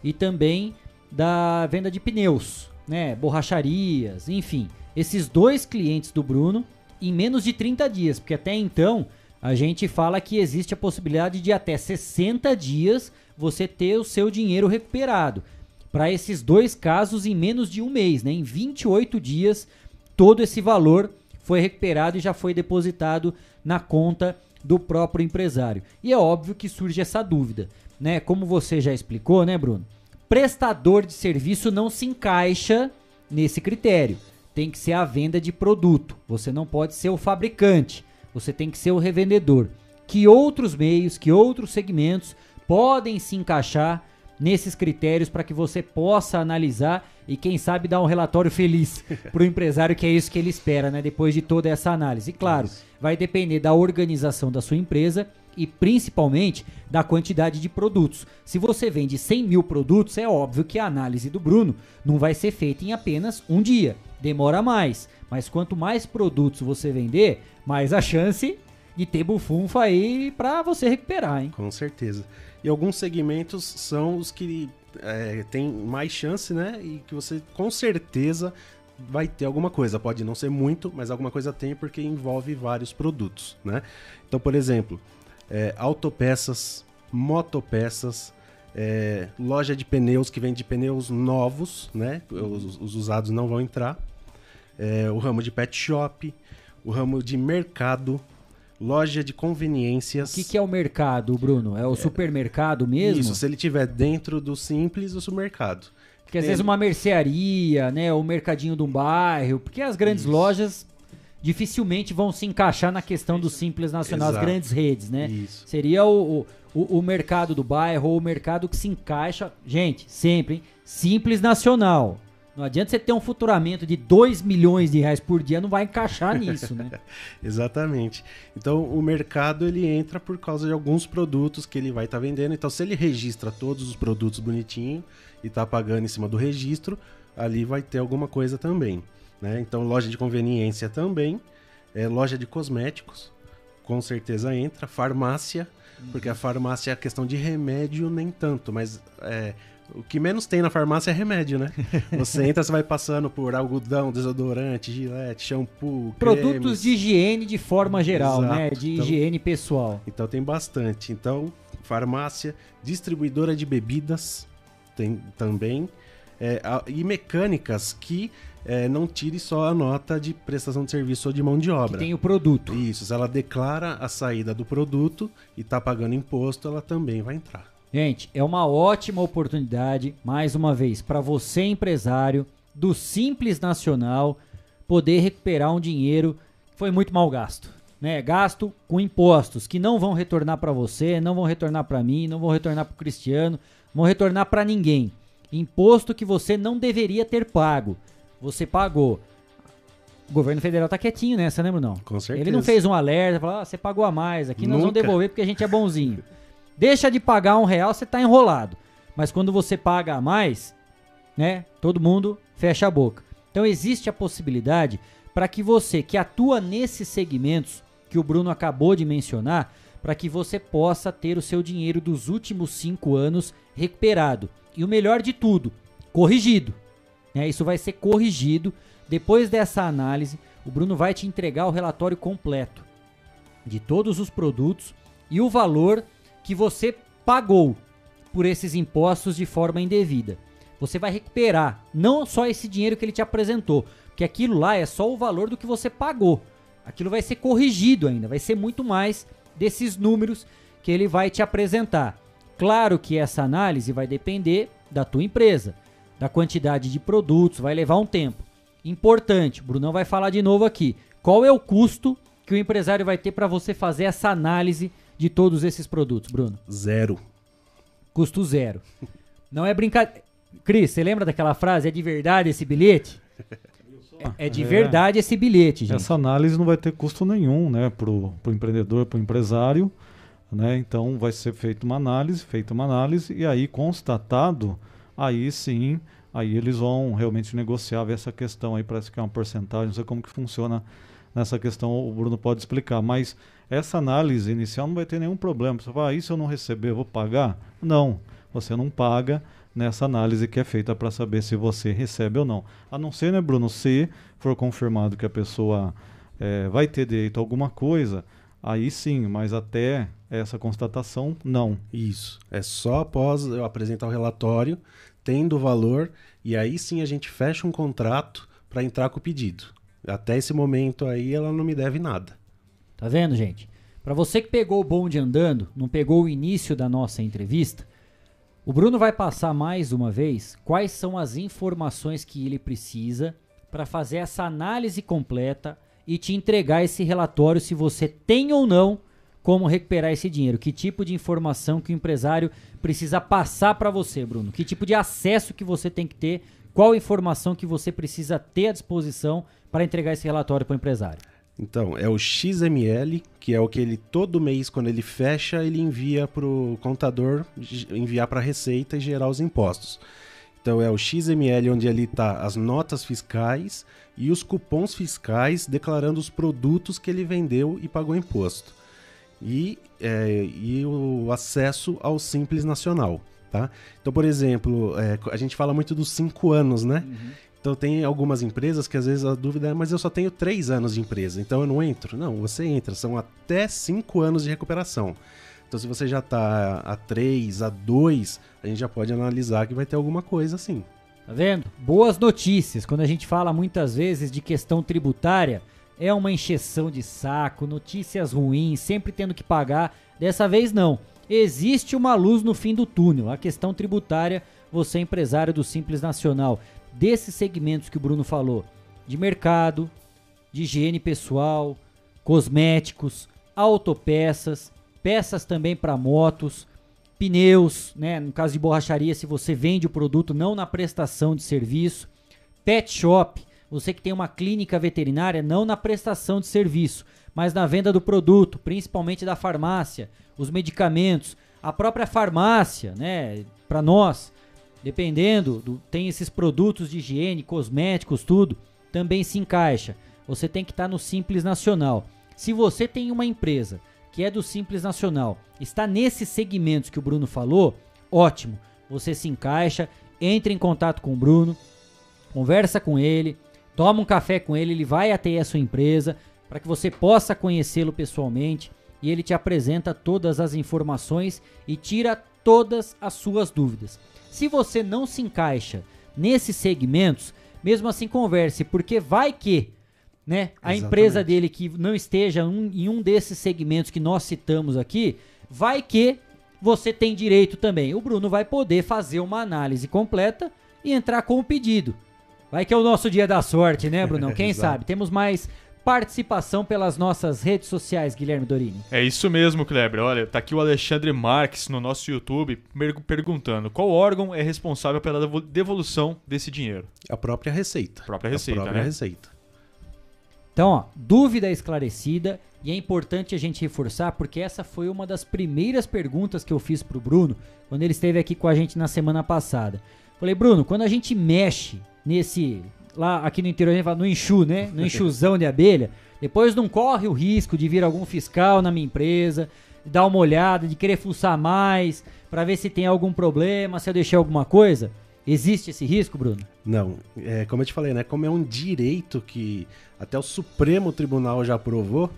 Speaker 1: e também da venda de pneus, né? borracharias, enfim. Esses dois clientes do Bruno em menos de 30 dias, porque até então a gente fala que existe a possibilidade de até 60 dias você ter o seu dinheiro recuperado. Para esses dois casos, em menos de um mês, né? em 28 dias, todo esse valor foi recuperado e já foi depositado na conta do próprio empresário. E é óbvio que surge essa dúvida, né? Como você já explicou, né, Bruno? Prestador de serviço não se encaixa nesse critério. Tem que ser a venda de produto. Você não pode ser o fabricante. Você tem que ser o revendedor. Que outros meios, que outros segmentos podem se encaixar nesses critérios para que você possa analisar e quem sabe dar um relatório feliz para o empresário que é isso que ele espera, né? Depois de toda essa análise. E claro, vai depender da organização da sua empresa e principalmente da quantidade de produtos. Se você vende 100 mil produtos, é óbvio que a análise do Bruno não vai ser feita em apenas um dia. Demora mais. Mas quanto mais produtos você vender, mais a chance de ter bufunfa aí para você recuperar, hein?
Speaker 10: Com certeza. E alguns segmentos são os que é, tem mais chance, né? E que você com certeza vai ter alguma coisa. Pode não ser muito, mas alguma coisa tem porque envolve vários produtos, né? Então, por exemplo, é, autopeças, motopeças, é, loja de pneus que vende pneus novos, né? Os, os usados não vão entrar. É, o ramo de pet shop, o ramo de mercado, loja de conveniências.
Speaker 1: O que, que é o mercado, Bruno? É o supermercado mesmo?
Speaker 10: Isso, se ele tiver dentro do simples, o supermercado.
Speaker 1: Porque às
Speaker 10: Tem-
Speaker 1: vezes uma mercearia, né, o mercadinho de um bairro, porque as grandes lojas dificilmente vão se encaixar na questão do simples nacional, as
Speaker 10: Exato.
Speaker 1: grandes redes, né?
Speaker 10: Isso.
Speaker 1: Seria o, o, o mercado do bairro ou o mercado que se encaixa, gente, sempre, hein? Simples nacional. Não adianta você ter um faturamento de 2 milhões de reais por dia, não vai encaixar nisso, né?
Speaker 10: Exatamente. Então o mercado ele entra por causa de alguns produtos que ele vai estar vendendo. Então se ele registra todos os produtos bonitinho e tá pagando em cima do registro, ali vai ter alguma coisa também. Né? Então loja de conveniência também, é, loja de cosméticos, com certeza entra, farmácia, porque a farmácia é a questão de remédio nem tanto, mas é, o que menos tem na farmácia é remédio, né? Você entra, você vai passando por algodão, desodorante, gilete, shampoo,
Speaker 1: Produtos
Speaker 10: cremes.
Speaker 1: de higiene de forma geral,
Speaker 10: Exato.
Speaker 1: né? De
Speaker 10: Então-
Speaker 1: higiene pessoal.
Speaker 10: Então tem bastante. Então, farmácia, distribuidora de bebidas tem também. é, a- e mecânicas que é, não tire só a nota de prestação de serviço ou de mão de obra.
Speaker 1: tem o produto.
Speaker 10: Isso, se ela declara a saída do produto e está pagando imposto, ela também vai entrar.
Speaker 1: Gente, é uma ótima oportunidade, mais uma vez, para você empresário do Simples Nacional poder recuperar um dinheiro que foi muito mal gasto. né, gasto com impostos que não vão retornar para você, não vão retornar para mim, não vão retornar para o Cristiano, vão retornar para ninguém. Imposto que você não deveria ter pago. Você pagou. O governo federal tá quietinho nessa, né, Bruno?
Speaker 10: Com certeza.
Speaker 1: Ele não fez um alerta, falou, ah, você pagou a mais, aqui nós vamos
Speaker 10: Nunca.
Speaker 1: devolver porque a gente é bonzinho. Deixa de pagar um real, você tá enrolado. Mas quando você paga a mais, né, todo mundo fecha a boca. Então existe a possibilidade para que você que atua nesses segmentos que o Bruno acabou de mencionar, para que você possa ter o seu dinheiro dos últimos cinco anos recuperado. E o melhor de tudo, corrigido. né? Isso vai ser corrigido. Depois dessa análise, o Bruno vai te entregar o relatório completo de todos os produtos e o valor que você pagou por esses impostos de forma indevida. Você vai recuperar não só esse dinheiro que ele te apresentou, porque aquilo lá é só o valor do que você pagou. Aquilo vai ser corrigido ainda, vai ser muito mais desses números que ele vai te apresentar. Claro que essa análise vai depender da tua empresa, da quantidade de produtos, vai levar um tempo. Importante, o Brunão vai falar de novo aqui. Qual é o custo que o empresário vai ter para você fazer essa análise de todos esses produtos, Bruno?
Speaker 10: Zero.
Speaker 1: Custo zero. Não é brincadeira. Cris, você lembra daquela frase? É de verdade esse bilhete? É, é de
Speaker 3: É.
Speaker 1: verdade esse bilhete, gente.
Speaker 3: Essa análise não vai ter custo nenhum, né, pro, pro empreendedor, pro empresário, né? Então vai ser feita uma análise, feita uma análise e aí constatado, aí sim, aí eles vão realmente negociar ver essa questão aí, parece que é uma porcentagem, não sei como que funciona nessa questão, o Bruno pode explicar, mas essa análise inicial não vai ter nenhum problema. Você fala, ah, se eu não receber, eu vou pagar? Não, você não paga nessa análise que é feita para saber se você recebe ou não. A não ser, né, Bruno, se for confirmado que a pessoa eh, vai ter direito a alguma coisa, aí sim, mas até essa constatação, não.
Speaker 10: Isso. É só após eu apresentar o relatório, tendo o valor, e aí sim a gente fecha um contrato para entrar com o pedido. Até esse momento aí ela não me deve nada.
Speaker 1: Tá vendo, gente? Para você que pegou o bonde andando, não pegou o início da nossa entrevista, o Bruno vai passar mais uma vez quais são as informações que ele precisa para fazer essa análise completa e te entregar esse relatório se você tem ou não como recuperar esse dinheiro. Que tipo de informação que o empresário precisa passar para você, Bruno? Que tipo de acesso que você tem que ter? Qual informação que você precisa ter à disposição para entregar esse relatório para o empresário?
Speaker 10: Então, é o XML, que é o que ele todo mês, quando ele fecha, ele envia para o contador, enviar para a Receita e gerar os impostos. Então, é o XML onde ali está as notas fiscais e os cupons fiscais declarando os produtos que ele vendeu e pagou imposto. E, é, e o acesso ao Simples Nacional. Tá? Então, por exemplo, é, a gente fala muito dos cinco anos, né? Então tem algumas empresas que às vezes a dúvida é, mas eu só tenho três anos de empresa, então eu não entro. Não, você entra, são até cinco anos de recuperação. Então se você já está a três, a dois, a gente já pode analisar que vai ter alguma coisa assim.
Speaker 1: Tá vendo? Boas notícias. Quando a gente fala muitas vezes de questão tributária, é uma encheção de saco, notícias ruins, sempre tendo que pagar. Dessa vez não. Existe uma luz no fim do túnel. A questão tributária, você é empresário do Simples Nacional, desses segmentos que o Bruno falou, de mercado, de higiene pessoal, cosméticos, autopeças, peças também para motos, pneus, né? No caso de borracharia, se você vende o produto não na prestação de serviço, pet shop, você que tem uma clínica veterinária não na prestação de serviço, mas na venda do produto, principalmente da farmácia, os medicamentos, a própria farmácia, né? Para nós, dependendo, do, tem esses produtos de higiene, cosméticos, tudo, também se encaixa. Você tem que estar no Simples Nacional. Se você tem uma empresa que é do Simples Nacional, está nesses segmentos que o Bruno falou, ótimo. Você se encaixa, entre em contato com o Bruno, conversa com ele, toma um café com ele, ele vai até a sua empresa para que você possa conhecê-lo pessoalmente e ele te apresenta todas as informações e tira todas as suas dúvidas. Se você não se encaixa nesses segmentos, mesmo assim converse, porque vai que né, a
Speaker 10: Exatamente.
Speaker 1: empresa dele que não esteja um- em um desses segmentos que nós citamos aqui, vai que você tem direito também. O Bruno vai poder fazer uma análise completa e entrar com o pedido. Vai que é o nosso dia da sorte, né, Brunão? Quem sabe? Temos mais participação pelas nossas redes sociais, Guilherme Dorini.
Speaker 12: É isso mesmo, Kleber. Olha, tá aqui o Alexandre Marques no nosso YouTube perguntando qual órgão é responsável pela devolução desse dinheiro.
Speaker 10: A própria Receita. A
Speaker 12: própria Receita,
Speaker 10: a própria
Speaker 12: né?
Speaker 10: Receita.
Speaker 1: Então, ó, dúvida esclarecida e é importante a gente reforçar porque essa foi uma das primeiras perguntas que eu fiz pro Bruno quando ele esteve aqui com a gente na semana passada. Falei, Bruno, quando a gente mexe nesse lá aqui no interior a gente fala no enxu, né? No enxuzão de abelha, depois não corre o risco de vir algum fiscal na minha empresa, de dar uma olhada, de querer fuçar mais, para ver se tem algum problema, se eu deixei alguma coisa. Existe esse risco, Bruno?
Speaker 10: Não. É, como eu te falei, né? Como é um direito que até o Supremo Tribunal já aprovou,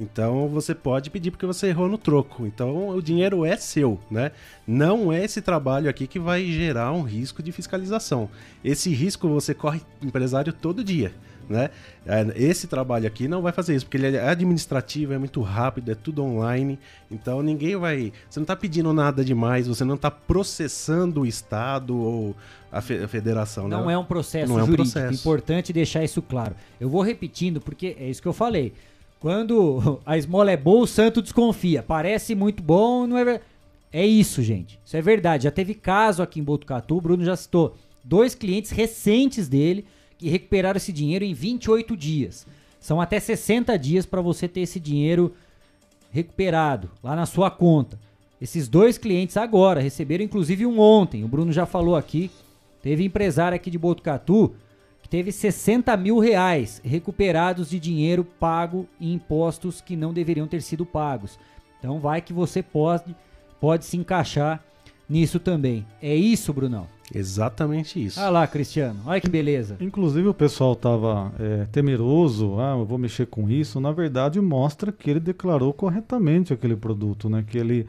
Speaker 10: então você pode pedir porque você errou no troco. Então o dinheiro é seu, né? Não é esse trabalho aqui que vai gerar um risco de fiscalização. Esse risco você corre empresário todo dia. Né? É, esse trabalho aqui não vai fazer isso, porque ele é administrativo, é muito rápido, é tudo online. Então ninguém vai. Você não está pedindo nada demais, você não está processando o Estado ou a, federação.
Speaker 1: Não
Speaker 10: né?
Speaker 1: é um processo
Speaker 10: não
Speaker 1: jurídico.
Speaker 10: É um processo.
Speaker 1: Importante deixar isso claro. Eu vou repetindo, porque é isso que eu falei. Quando a esmola é boa, o santo desconfia. Parece muito bom, não é verdade. É isso, gente. Isso é verdade. Já teve caso aqui em Botucatu, o Bruno já citou. Dois clientes recentes dele que recuperaram esse dinheiro em 28 dias. São até 60 dias para você ter esse dinheiro recuperado lá na sua conta. Esses dois clientes agora receberam inclusive um ontem. O Bruno já falou aqui. Teve empresário aqui de Botucatu teve 60 mil reais recuperados de dinheiro pago em impostos que não deveriam ter sido pagos. Então vai que você pode, pode se encaixar nisso também. É isso, Brunão?
Speaker 10: Exatamente isso.
Speaker 1: Ah lá, Cristiano. Olha que beleza.
Speaker 3: Inclusive o pessoal estava é, temeroso, ah, eu vou mexer com isso. Na verdade, mostra que ele declarou corretamente aquele produto, né? Que ele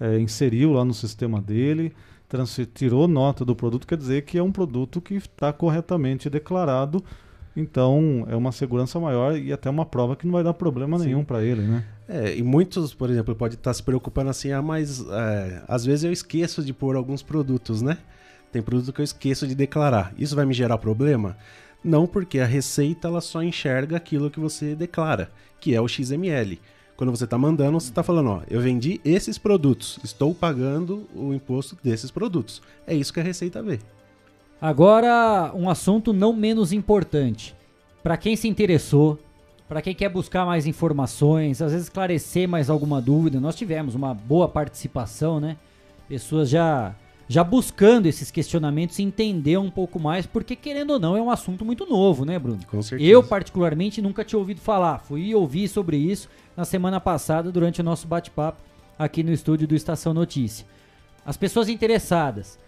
Speaker 3: é, inseriu lá no sistema dele tirou nota do produto, quer dizer que é um produto que está corretamente declarado. Então é uma segurança maior e até uma prova que não vai dar problema Sim. nenhum para ele, né?
Speaker 10: É, e muitos, por exemplo, pode estar tá se preocupando assim, ah, mas é, às vezes eu esqueço de pôr alguns produtos, né? Tem produto que eu esqueço de declarar. Isso vai me gerar problema? Não, porque a receita ela só enxerga aquilo que você declara, que é o XML. Quando você está mandando, você está falando, ó, eu vendi esses produtos, estou pagando o imposto desses produtos. É isso que a Receita vê.
Speaker 1: Agora, um assunto não menos importante. Para quem se interessou, para quem quer buscar mais informações, às vezes esclarecer mais alguma dúvida, nós tivemos uma boa participação, né? Pessoas já já buscando esses questionamentos e entender um pouco mais, porque querendo ou não é um assunto muito novo, né, Bruno?
Speaker 10: Com certeza.
Speaker 1: Eu particularmente nunca tinha ouvido falar, fui ouvir sobre isso na semana passada durante o nosso bate-papo aqui no estúdio do Estação Notícia. As pessoas interessadas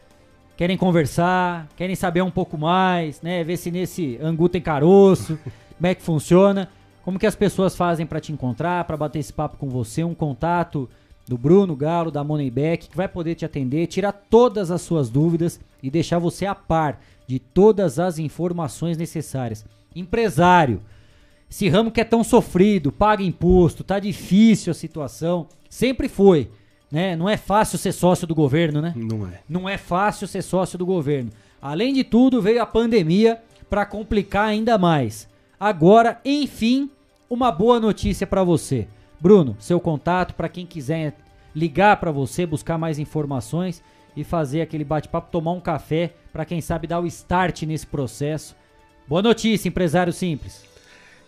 Speaker 1: querem conversar, querem saber um pouco mais, né, ver se nesse angu tem caroço, como é que funciona, como que as pessoas fazem para te encontrar, para bater esse papo com você, um contato do Bruno Galo, da Moneyback, que vai poder te atender, tirar todas as suas dúvidas e deixar você a par de todas as informações necessárias. Empresário, esse ramo que é tão sofrido, paga imposto, tá difícil a situação, sempre foi, né? Não é fácil ser sócio do governo, né?
Speaker 10: Não é.
Speaker 1: Não é fácil ser sócio do governo. Além de tudo, veio a pandemia para complicar ainda mais. Agora, enfim, uma boa notícia para você. Bruno, seu contato para quem quiser ligar para você, buscar mais informações e fazer aquele bate-papo, tomar um café, para quem sabe dar o start nesse processo. Boa notícia, empresário simples.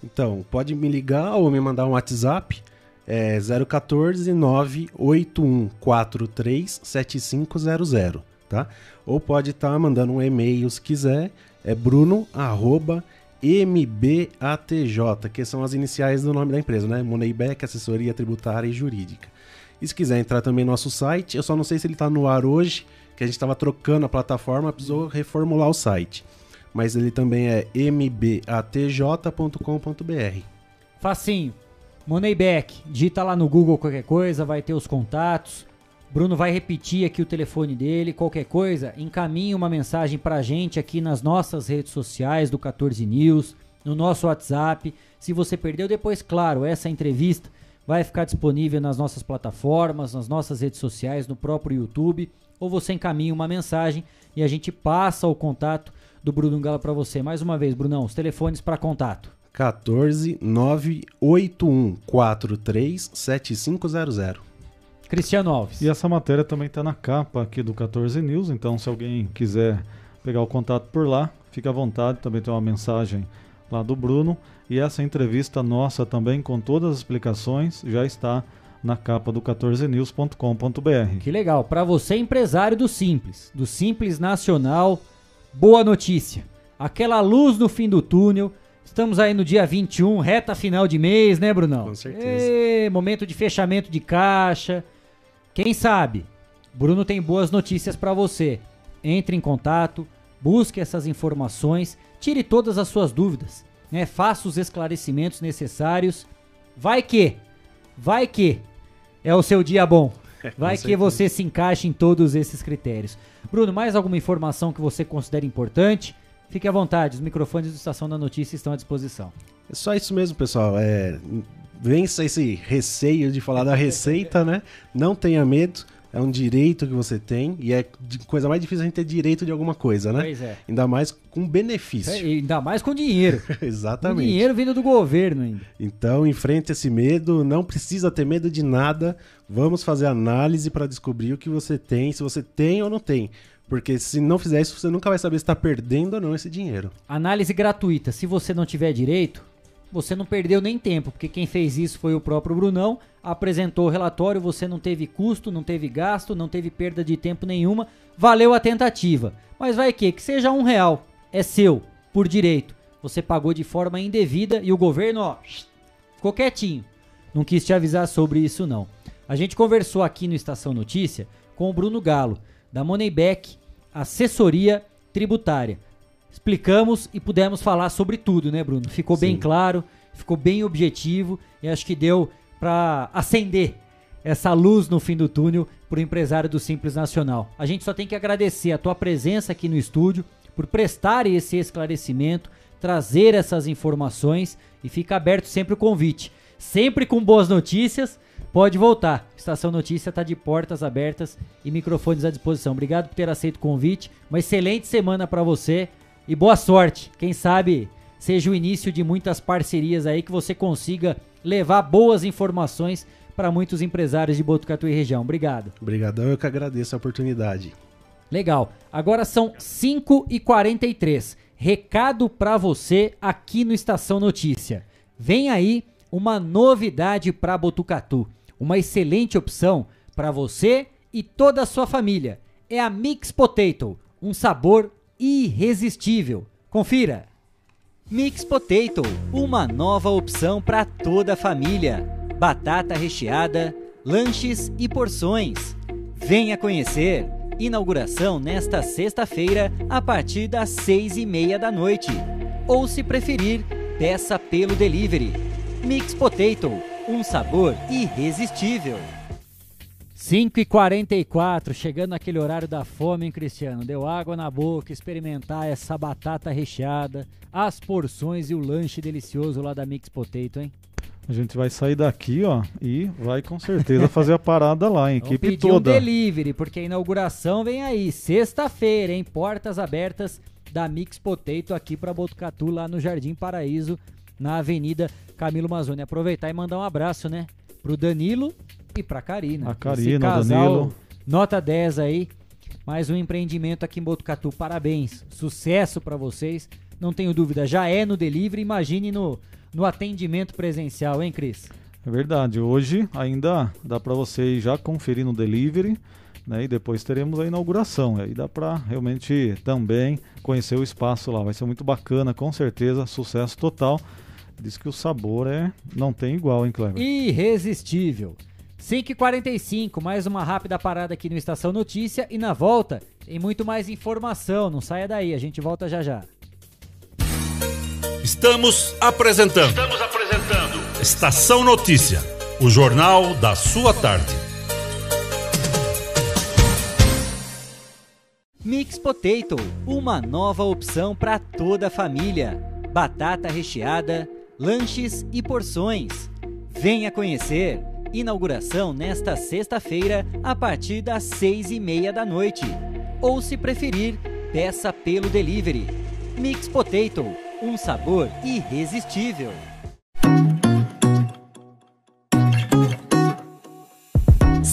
Speaker 10: Então, pode me ligar ou me mandar um WhatsApp. É 014 98143 7500, tá? Ou pode estar tá mandando um e-mail se quiser. É bruno arroba MBATJ, que são as iniciais do nome da empresa, né? Moneyback, Assessoria Tributária e Jurídica. E se quiser entrar também no nosso site, eu só não sei se ele está no ar hoje, que a gente estava trocando a plataforma, precisou reformular o site mas ele também é mbatj.com.br.
Speaker 1: Facinho. Moneyback, digita lá no Google qualquer coisa, vai ter os contatos. Bruno vai repetir aqui o telefone dele, qualquer coisa, encaminhe uma mensagem pra gente aqui nas nossas redes sociais do 14 News, no nosso WhatsApp. Se você perdeu depois, claro, essa entrevista vai ficar disponível nas nossas plataformas, nas nossas redes sociais, no próprio YouTube, ou você encaminha uma mensagem e a gente passa o contato do Bruno Galo para você. Mais uma vez, Brunão, os telefones para contato.
Speaker 10: 14 981 43 7500.
Speaker 1: Cristiano Alves.
Speaker 3: E essa matéria também está na capa aqui do 14 News, então se alguém quiser pegar o contato por lá, fique à vontade, também tem uma mensagem lá do Bruno. E essa entrevista nossa também, com todas as explicações, já está na capa do 14news.com.br.
Speaker 1: Que legal. Para você, empresário do Simples, do Simples Nacional, boa notícia. Aquela luz no fim do túnel. Estamos aí no dia 21, reta final de mês, né, Brunão?
Speaker 10: Com certeza.
Speaker 1: Ê, momento de fechamento de caixa. Quem sabe? Bruno tem boas notícias para você. Entre em contato, busque essas informações, tire todas as suas dúvidas, né? Faça os esclarecimentos necessários. Vai que, vai que é o seu dia bom. Vai que você se encaixe em todos esses critérios. Bruno, mais alguma informação que você considera importante? Fique à vontade, os microfones do Estação da Notícia estão à disposição.
Speaker 10: É só isso mesmo, pessoal. É, vença esse receio de falar da receita, né? Não tenha medo. É um direito que você tem e é coisa mais difícil a gente ter direito de alguma coisa, né?
Speaker 1: Pois é.
Speaker 10: Ainda mais com benefício.
Speaker 1: É, ainda mais com dinheiro. Com
Speaker 10: Exatamente.
Speaker 1: dinheiro vindo do governo ainda.
Speaker 10: Então, enfrente esse medo, não precisa ter medo de nada. Vamos fazer análise para descobrir o que você tem, se você tem ou não tem. Porque se não fizer isso, você nunca vai saber se está perdendo ou não esse dinheiro.
Speaker 1: Análise gratuita. Se você não tiver direito, você não perdeu nem tempo, porque quem fez isso foi o próprio Brunão, apresentou o relatório, você não teve custo, não teve gasto, não teve perda de tempo nenhuma, valeu a tentativa. Mas vai que, que seja um real, é seu, por direito. Você pagou de forma indevida e o governo, ó, ficou quietinho. Não quis te avisar sobre isso não. A gente conversou aqui no Estação Notícia com o Bruno Galo, da Moneyback Assessoria Tributária. Explicamos e pudemos falar sobre tudo, né, Bruno? Ficou bem
Speaker 10: Sim.
Speaker 1: claro, ficou bem objetivo e acho que deu para acender essa luz no fim do túnel para o empresário do Simples Nacional. A gente só tem que agradecer a tua presença aqui no estúdio por prestar esse esclarecimento, trazer essas informações e fica aberto sempre o convite. Sempre com boas notícias, pode voltar. Estação Notícia está de portas abertas e microfones à disposição. Obrigado por ter aceito o convite. Uma excelente semana para você e boa sorte. Quem sabe seja o início de muitas parcerias aí que você consiga levar boas informações para muitos empresários de Botucatu e região. Obrigado.
Speaker 10: Obrigadão, eu que agradeço a oportunidade.
Speaker 1: Legal. Agora são 5h43. Recado para você aqui no Estação Notícia. Vem aí uma novidade para Botucatu. Uma excelente opção para você e toda a sua família. É a Mix Potato, um sabor irresistível. Confira. Mix Potato, uma nova opção para toda a família. Batata recheada, lanches e porções. Venha conhecer. Inauguração nesta sexta-feira a partir das seis e meia da noite. Ou se preferir, peça pelo delivery. Mix Potato, um sabor irresistível. 5 e 44 chegando naquele horário da fome, hein, Cristiano? Deu água na boca, experimentar essa batata recheada, as porções e o lanche delicioso lá da Mix Potato, hein?
Speaker 3: A gente vai sair daqui, ó, e vai com certeza fazer a parada lá, em equipe
Speaker 1: pedir
Speaker 3: toda.
Speaker 1: um delivery, porque a inauguração vem aí, sexta-feira, hein? Portas abertas da Mix Potato aqui para Botucatu, lá no Jardim Paraíso, na Avenida Camilo Mazzoni. Aproveitar e mandar um abraço, né? Pro Danilo e pra Karina.
Speaker 3: A Karina,
Speaker 1: casal,
Speaker 3: Danilo.
Speaker 1: Nota 10 aí. Mais um empreendimento aqui em Botucatu. Parabéns. Sucesso para vocês. Não tenho dúvida. Já é no delivery, imagine no, no atendimento presencial, hein, Cris?
Speaker 3: É verdade. Hoje ainda dá para você ir já conferir no delivery, né? E depois teremos a inauguração. Aí dá para realmente também conhecer o espaço lá. Vai ser muito bacana, com certeza. Sucesso total. Diz que o sabor é não tem igual, hein, Cleber?
Speaker 1: Irresistível. 5h45, mais uma rápida parada aqui no Estação Notícia e na volta tem muito mais informação. Não saia daí, a gente volta já já.
Speaker 4: Estamos apresentando.
Speaker 9: Estamos apresentando.
Speaker 4: Estação Notícia, o jornal da sua tarde.
Speaker 1: Mix Potato, uma nova opção para toda a família. Batata recheada, lanches e porções. Venha conhecer. Inauguração nesta sexta-feira a partir das seis e meia da noite. Ou se preferir, peça pelo delivery. Mix Potato, um sabor irresistível.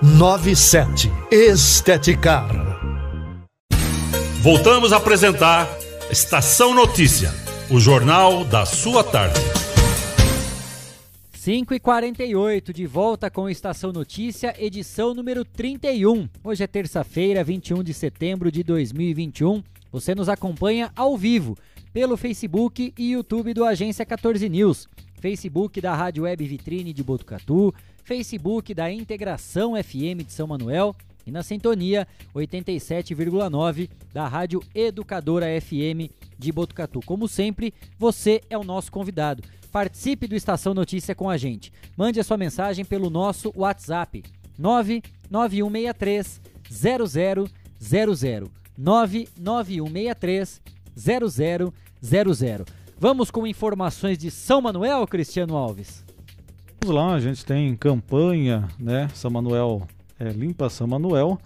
Speaker 7: 3497. Esteticar.
Speaker 4: Voltamos a apresentar Estação Notícia, o jornal da sua tarde.
Speaker 1: 5 e 48 de volta com Estação Notícia, edição número 31. Hoje é terça-feira, 21 de setembro de 2021. Você nos acompanha ao vivo pelo Facebook e YouTube do Agência 14 News, Facebook da Rádio Web Vitrine de Botucatu, Facebook da Integração FM de São Manuel e na sintonia 87,9 da Rádio Educadora FM de Botucatu. Como sempre, você é o nosso convidado. Participe do Estação Notícia com a gente. Mande a sua mensagem pelo nosso WhatsApp 99163 0000 99163 0000. Vamos com informações de São Manuel, Cristiano Alves.
Speaker 3: Vamos lá, a gente tem campanha, né? São Manuel é, limpa São Manuel.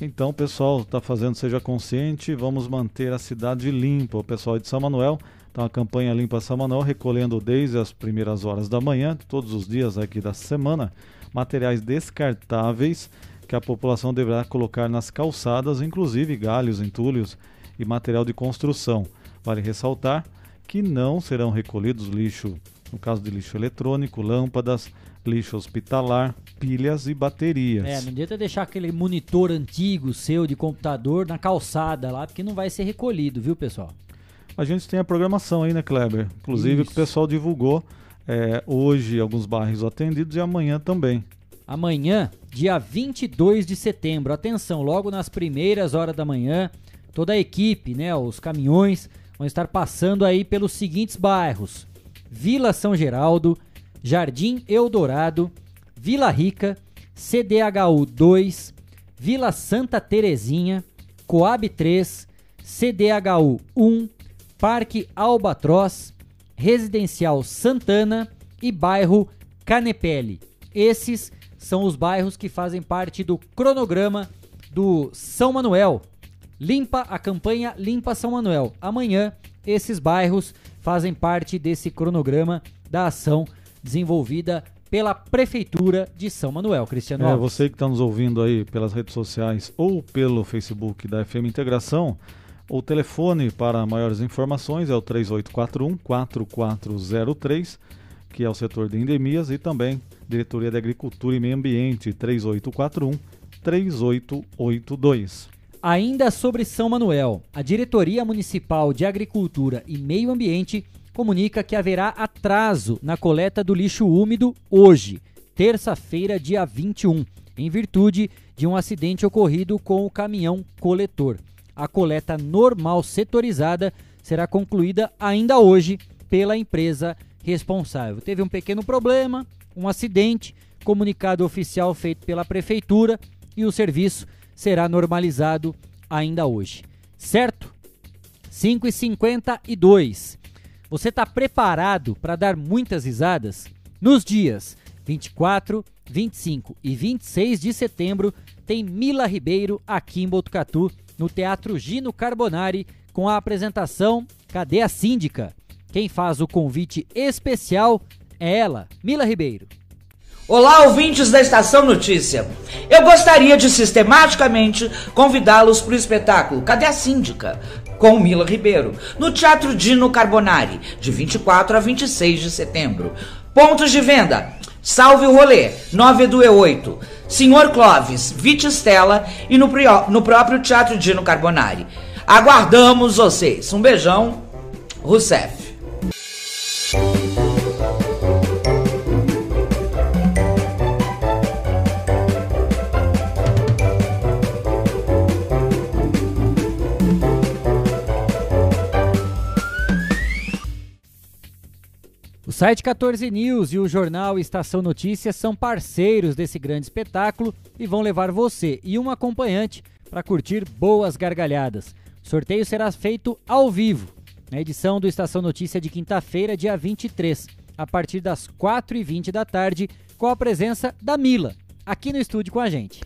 Speaker 3: Então, o pessoal está fazendo Seja Consciente, vamos manter a cidade limpa. O pessoal de São Manuel então a campanha Limpa São Manuel recolhendo desde as primeiras horas da manhã, todos os dias aqui da semana, materiais descartáveis que a população deverá colocar nas calçadas, inclusive galhos, entulhos e material de construção. Vale ressaltar que não serão recolhidos lixo, no caso de lixo eletrônico, lâmpadas, lixo hospitalar, pilhas e baterias.
Speaker 1: É, não adianta deixar aquele monitor antigo seu de computador na calçada lá, porque não vai ser recolhido, viu, pessoal?
Speaker 3: A gente tem a programação aí, né, Kleber? Inclusive Isso. que o pessoal divulgou é, hoje alguns bairros atendidos e amanhã também.
Speaker 1: Amanhã, dia 22 de setembro, atenção, logo nas primeiras horas da manhã, toda a equipe, né, os caminhões vão estar passando aí pelos seguintes bairros: Vila São Geraldo, Jardim Eldorado, Vila Rica, CDHU 2, Vila Santa Terezinha, Coab 3, CDHU 1, Parque Albatroz, Residencial Santana e bairro Canepele. Esses são os bairros que fazem parte do cronograma do São Manuel. Limpa a campanha Limpa São Manuel. Amanhã, esses bairros fazem parte desse cronograma da ação desenvolvida pela Prefeitura de São Manuel. Cristiano
Speaker 3: É,
Speaker 1: Alves.
Speaker 3: você que está nos ouvindo aí pelas redes sociais ou pelo Facebook da FM Integração, o telefone para maiores informações é o 3841-4403, que é o setor de endemias, e também Diretoria de Agricultura e Meio Ambiente, 3841-3882.
Speaker 1: Ainda sobre São Manuel, a Diretoria Municipal de Agricultura e Meio Ambiente comunica que haverá atraso na coleta do lixo úmido hoje, terça-feira, dia 21, em virtude de um acidente ocorrido com o caminhão coletor. A coleta normal setorizada será concluída ainda hoje pela empresa responsável. Teve um pequeno problema, um acidente, comunicado oficial feito pela prefeitura e o serviço será normalizado ainda hoje. Certo? 5 e 52 Você está preparado para dar muitas risadas? Nos dias 24, 25 e 26 de setembro tem Mila Ribeiro aqui em Botucatu, no Teatro Gino Carbonari, com a apresentação Cadê a Síndica? Quem faz o convite especial é ela, Mila Ribeiro.
Speaker 6: Olá, ouvintes da Estação Notícia. Eu gostaria de sistematicamente convidá-los para o espetáculo Cadê a Síndica? Com Mila Ribeiro, no Teatro Dino Carbonari, de 24 a 26 de setembro. Pontos de venda: Salve o Rolê, 9 do E8, Senhor Clóvis, Vite Stella e no, no próprio Teatro Dino Carbonari. Aguardamos vocês. Um beijão, Rousseff.
Speaker 1: Site 14 News e o jornal Estação Notícias são parceiros desse grande espetáculo e vão levar você e um acompanhante para curtir boas gargalhadas. O sorteio será feito ao vivo, na edição do Estação Notícia de quinta-feira, dia 23, a partir das 4h20 da tarde, com a presença da Mila, aqui no estúdio com a gente.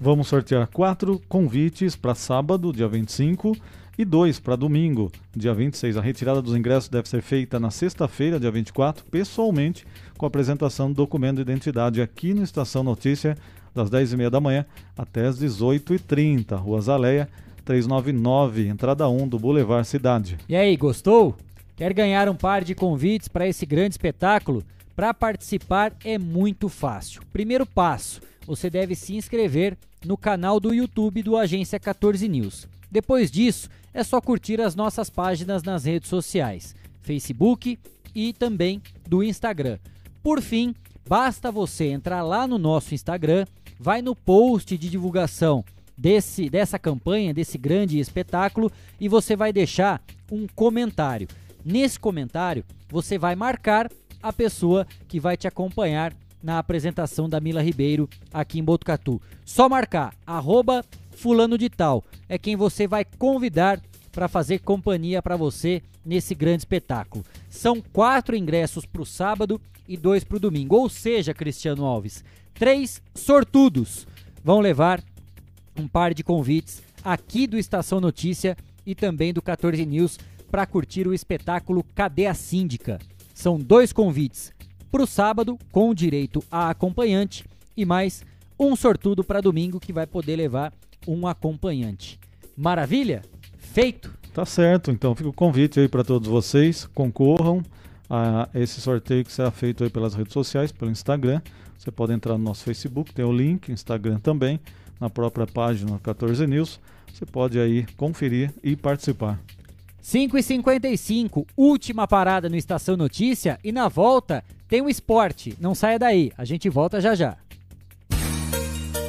Speaker 3: Vamos sortear quatro convites para sábado, dia 25, e dois para domingo, dia 26. A retirada dos ingressos deve ser feita na sexta-feira, dia 24, pessoalmente, com a apresentação do documento de identidade aqui no Estação Notícia, das 10h30 da manhã até as 18h30, Rua Zaleia, 399, entrada 1 do Boulevard Cidade.
Speaker 1: E aí, gostou? Quer ganhar um par de convites para esse grande espetáculo? Para participar é muito fácil. Primeiro passo, você deve se inscrever no canal do YouTube do Agência 14 News. Depois disso, é só curtir as nossas páginas nas redes sociais, Facebook e também do Instagram. Por fim, basta você entrar lá no nosso Instagram, vai no post de divulgação desse dessa campanha, desse grande espetáculo e você vai deixar um comentário. Nesse comentário, você vai marcar a pessoa que vai te acompanhar na apresentação da Mila Ribeiro aqui em Botucatu. Só marcar arroba fulano de tal. É quem você vai convidar para fazer companhia para você nesse grande espetáculo. São quatro ingressos para o sábado e dois para o domingo. Ou seja, Cristiano Alves, três sortudos vão levar um par de convites aqui do Estação Notícia e também do 14 News para curtir o espetáculo Cadê a Síndica? São dois convites para o sábado, com direito a acompanhante, e mais um sortudo para domingo que vai poder levar um acompanhante. Maravilha? Feito!
Speaker 3: Tá certo, então fica o convite aí para todos vocês, concorram a esse sorteio que será feito aí pelas redes sociais, pelo Instagram. Você pode entrar no nosso Facebook, tem o link, Instagram também, na própria página 14 News. Você pode aí conferir e participar.
Speaker 1: 5 e 55 última parada no Estação Notícia e na volta tem o esporte. Não saia daí, a gente volta já já.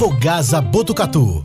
Speaker 8: Fogasa Botucatu.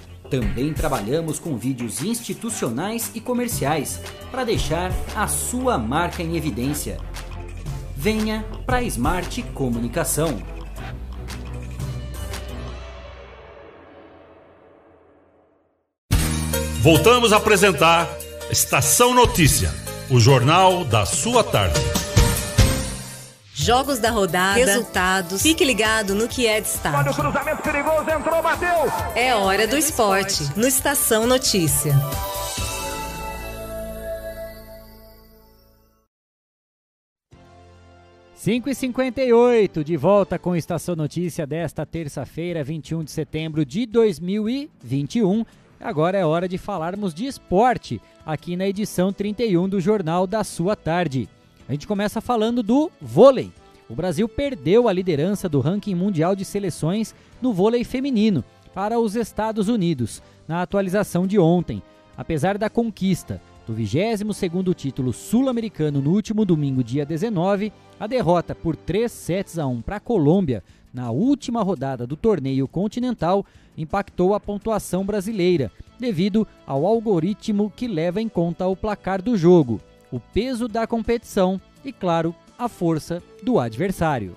Speaker 1: Também trabalhamos com vídeos institucionais e comerciais para deixar a sua marca em evidência. Venha para Smart Comunicação.
Speaker 4: Voltamos a apresentar Estação Notícia, o jornal da sua tarde.
Speaker 2: Jogos da rodada, resultados. Fique ligado no que é destaque.
Speaker 5: Olha o cruzamento perigoso, entrou, bateu.
Speaker 2: É hora do esporte, no Estação Notícia.
Speaker 1: Cinco e 58 de volta com Estação Notícia desta terça-feira, 21 de setembro de 2021. Agora é hora de falarmos de esporte aqui na edição 31 do Jornal da Sua Tarde. A gente começa falando do vôlei. O Brasil perdeu a liderança do ranking mundial de seleções no vôlei feminino para os Estados Unidos na atualização de ontem. Apesar da conquista do 22º título sul-americano no último domingo, dia 19, a derrota por 3 sets a 1 para a Colômbia na última rodada do torneio continental impactou a pontuação brasileira, devido ao algoritmo que leva em conta o placar do jogo, o peso da competição e, claro, a força do adversário.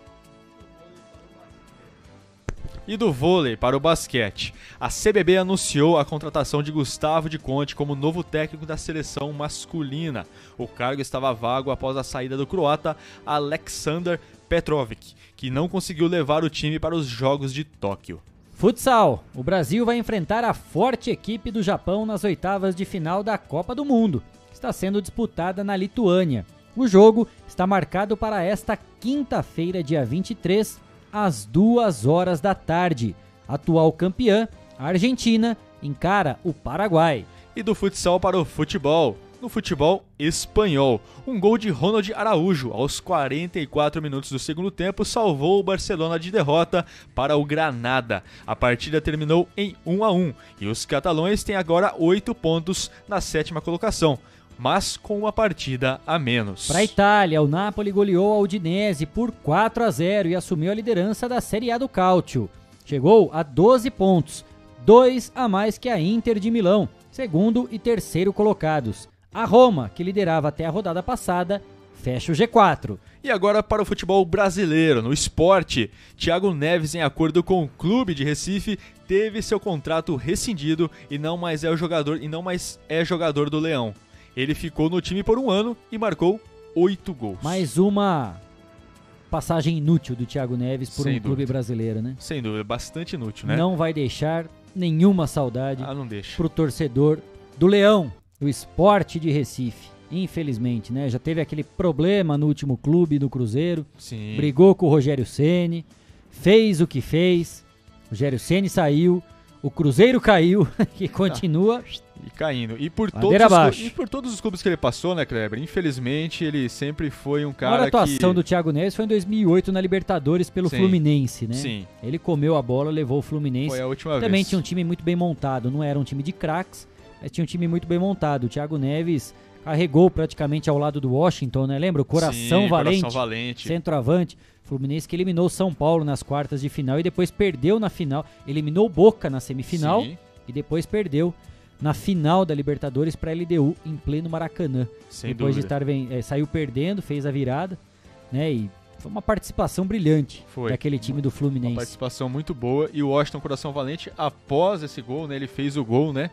Speaker 12: E do vôlei para o basquete. A CBB anunciou a contratação de Gustavo de Conte como novo técnico da seleção masculina. O cargo estava vago após a saída do croata Aleksandar Petrovic, que não conseguiu levar o time para os Jogos de Tóquio.
Speaker 1: Futsal. O Brasil vai enfrentar a forte equipe do Japão nas oitavas de final da Copa do Mundo. Está sendo disputada na Lituânia. O jogo está marcado para esta quinta-feira, dia 23, às 2 horas da tarde. Atual campeã, a Argentina, encara o Paraguai.
Speaker 12: E do futsal para o futebol. No futebol espanhol, um gol de Ronald Araújo aos 44 minutos do segundo tempo salvou o Barcelona de derrota para o Granada. A partida terminou em 1 a 1 e os catalães têm agora 8 pontos na sétima colocação mas com uma partida a menos.
Speaker 1: Para a Itália, o Napoli goleou a Udinese por 4 a 0 e assumiu a liderança da Série A do Calcio. Chegou a 12 pontos, dois a mais que a Inter de Milão, segundo e terceiro colocados. A Roma, que liderava até a rodada passada, fecha o G4.
Speaker 12: E agora para o futebol brasileiro, no esporte. Thiago Neves, em acordo com o clube de Recife, teve seu contrato rescindido e não mais é o jogador e não mais é jogador do Leão. Ele ficou no time por um ano e marcou oito gols.
Speaker 1: Mais uma passagem inútil do Thiago Neves por
Speaker 12: Sem
Speaker 1: um clube
Speaker 12: dúvida.
Speaker 1: brasileiro, né?
Speaker 12: Sem dúvida, bastante inútil, né?
Speaker 1: Não vai deixar nenhuma saudade
Speaker 12: Ah, não deixa.
Speaker 1: pro torcedor do Leão, do esporte de Recife. Infelizmente, né? Já teve aquele problema no último clube do Cruzeiro.
Speaker 12: Sim.
Speaker 1: Brigou com o Rogério Ceni, fez o que fez. O Rogério Ceni saiu, o Cruzeiro caiu, que continua
Speaker 12: E caindo. E por, todos os, e por todos os clubes que ele passou, né, Kleber? Infelizmente, ele sempre foi um
Speaker 1: A maior
Speaker 12: cara
Speaker 1: atuação
Speaker 12: que...
Speaker 1: do Thiago Neves foi em 2008 na Libertadores pelo
Speaker 12: Sim.
Speaker 1: Fluminense, né?
Speaker 12: Sim.
Speaker 1: Ele comeu a bola, levou o Fluminense.
Speaker 12: Foi a última
Speaker 1: Também
Speaker 12: vez.
Speaker 1: tinha um time muito bem montado, não era um time de craques, Mas tinha um time muito bem montado. O Thiago Neves carregou praticamente ao lado do Washington, né? Lembra? O coração
Speaker 12: Sim,
Speaker 1: valente.
Speaker 12: Coração Valente.
Speaker 1: Centroavante. Fluminense que eliminou São Paulo nas quartas de final e depois perdeu na final. Eliminou Boca na semifinal
Speaker 12: Sim.
Speaker 1: e depois perdeu na final da Libertadores para a LDU em pleno Maracanã.
Speaker 12: Sem
Speaker 1: depois de
Speaker 12: dúvida.
Speaker 1: estar ven- eh, saiu perdendo, fez a virada, né? E foi uma participação brilhante
Speaker 12: Foi.
Speaker 1: daquele time do
Speaker 12: Uma
Speaker 1: Fluminense.
Speaker 12: participação muito boa. E o Washington Coração Valente, após esse gol, né? Ele fez o gol, né?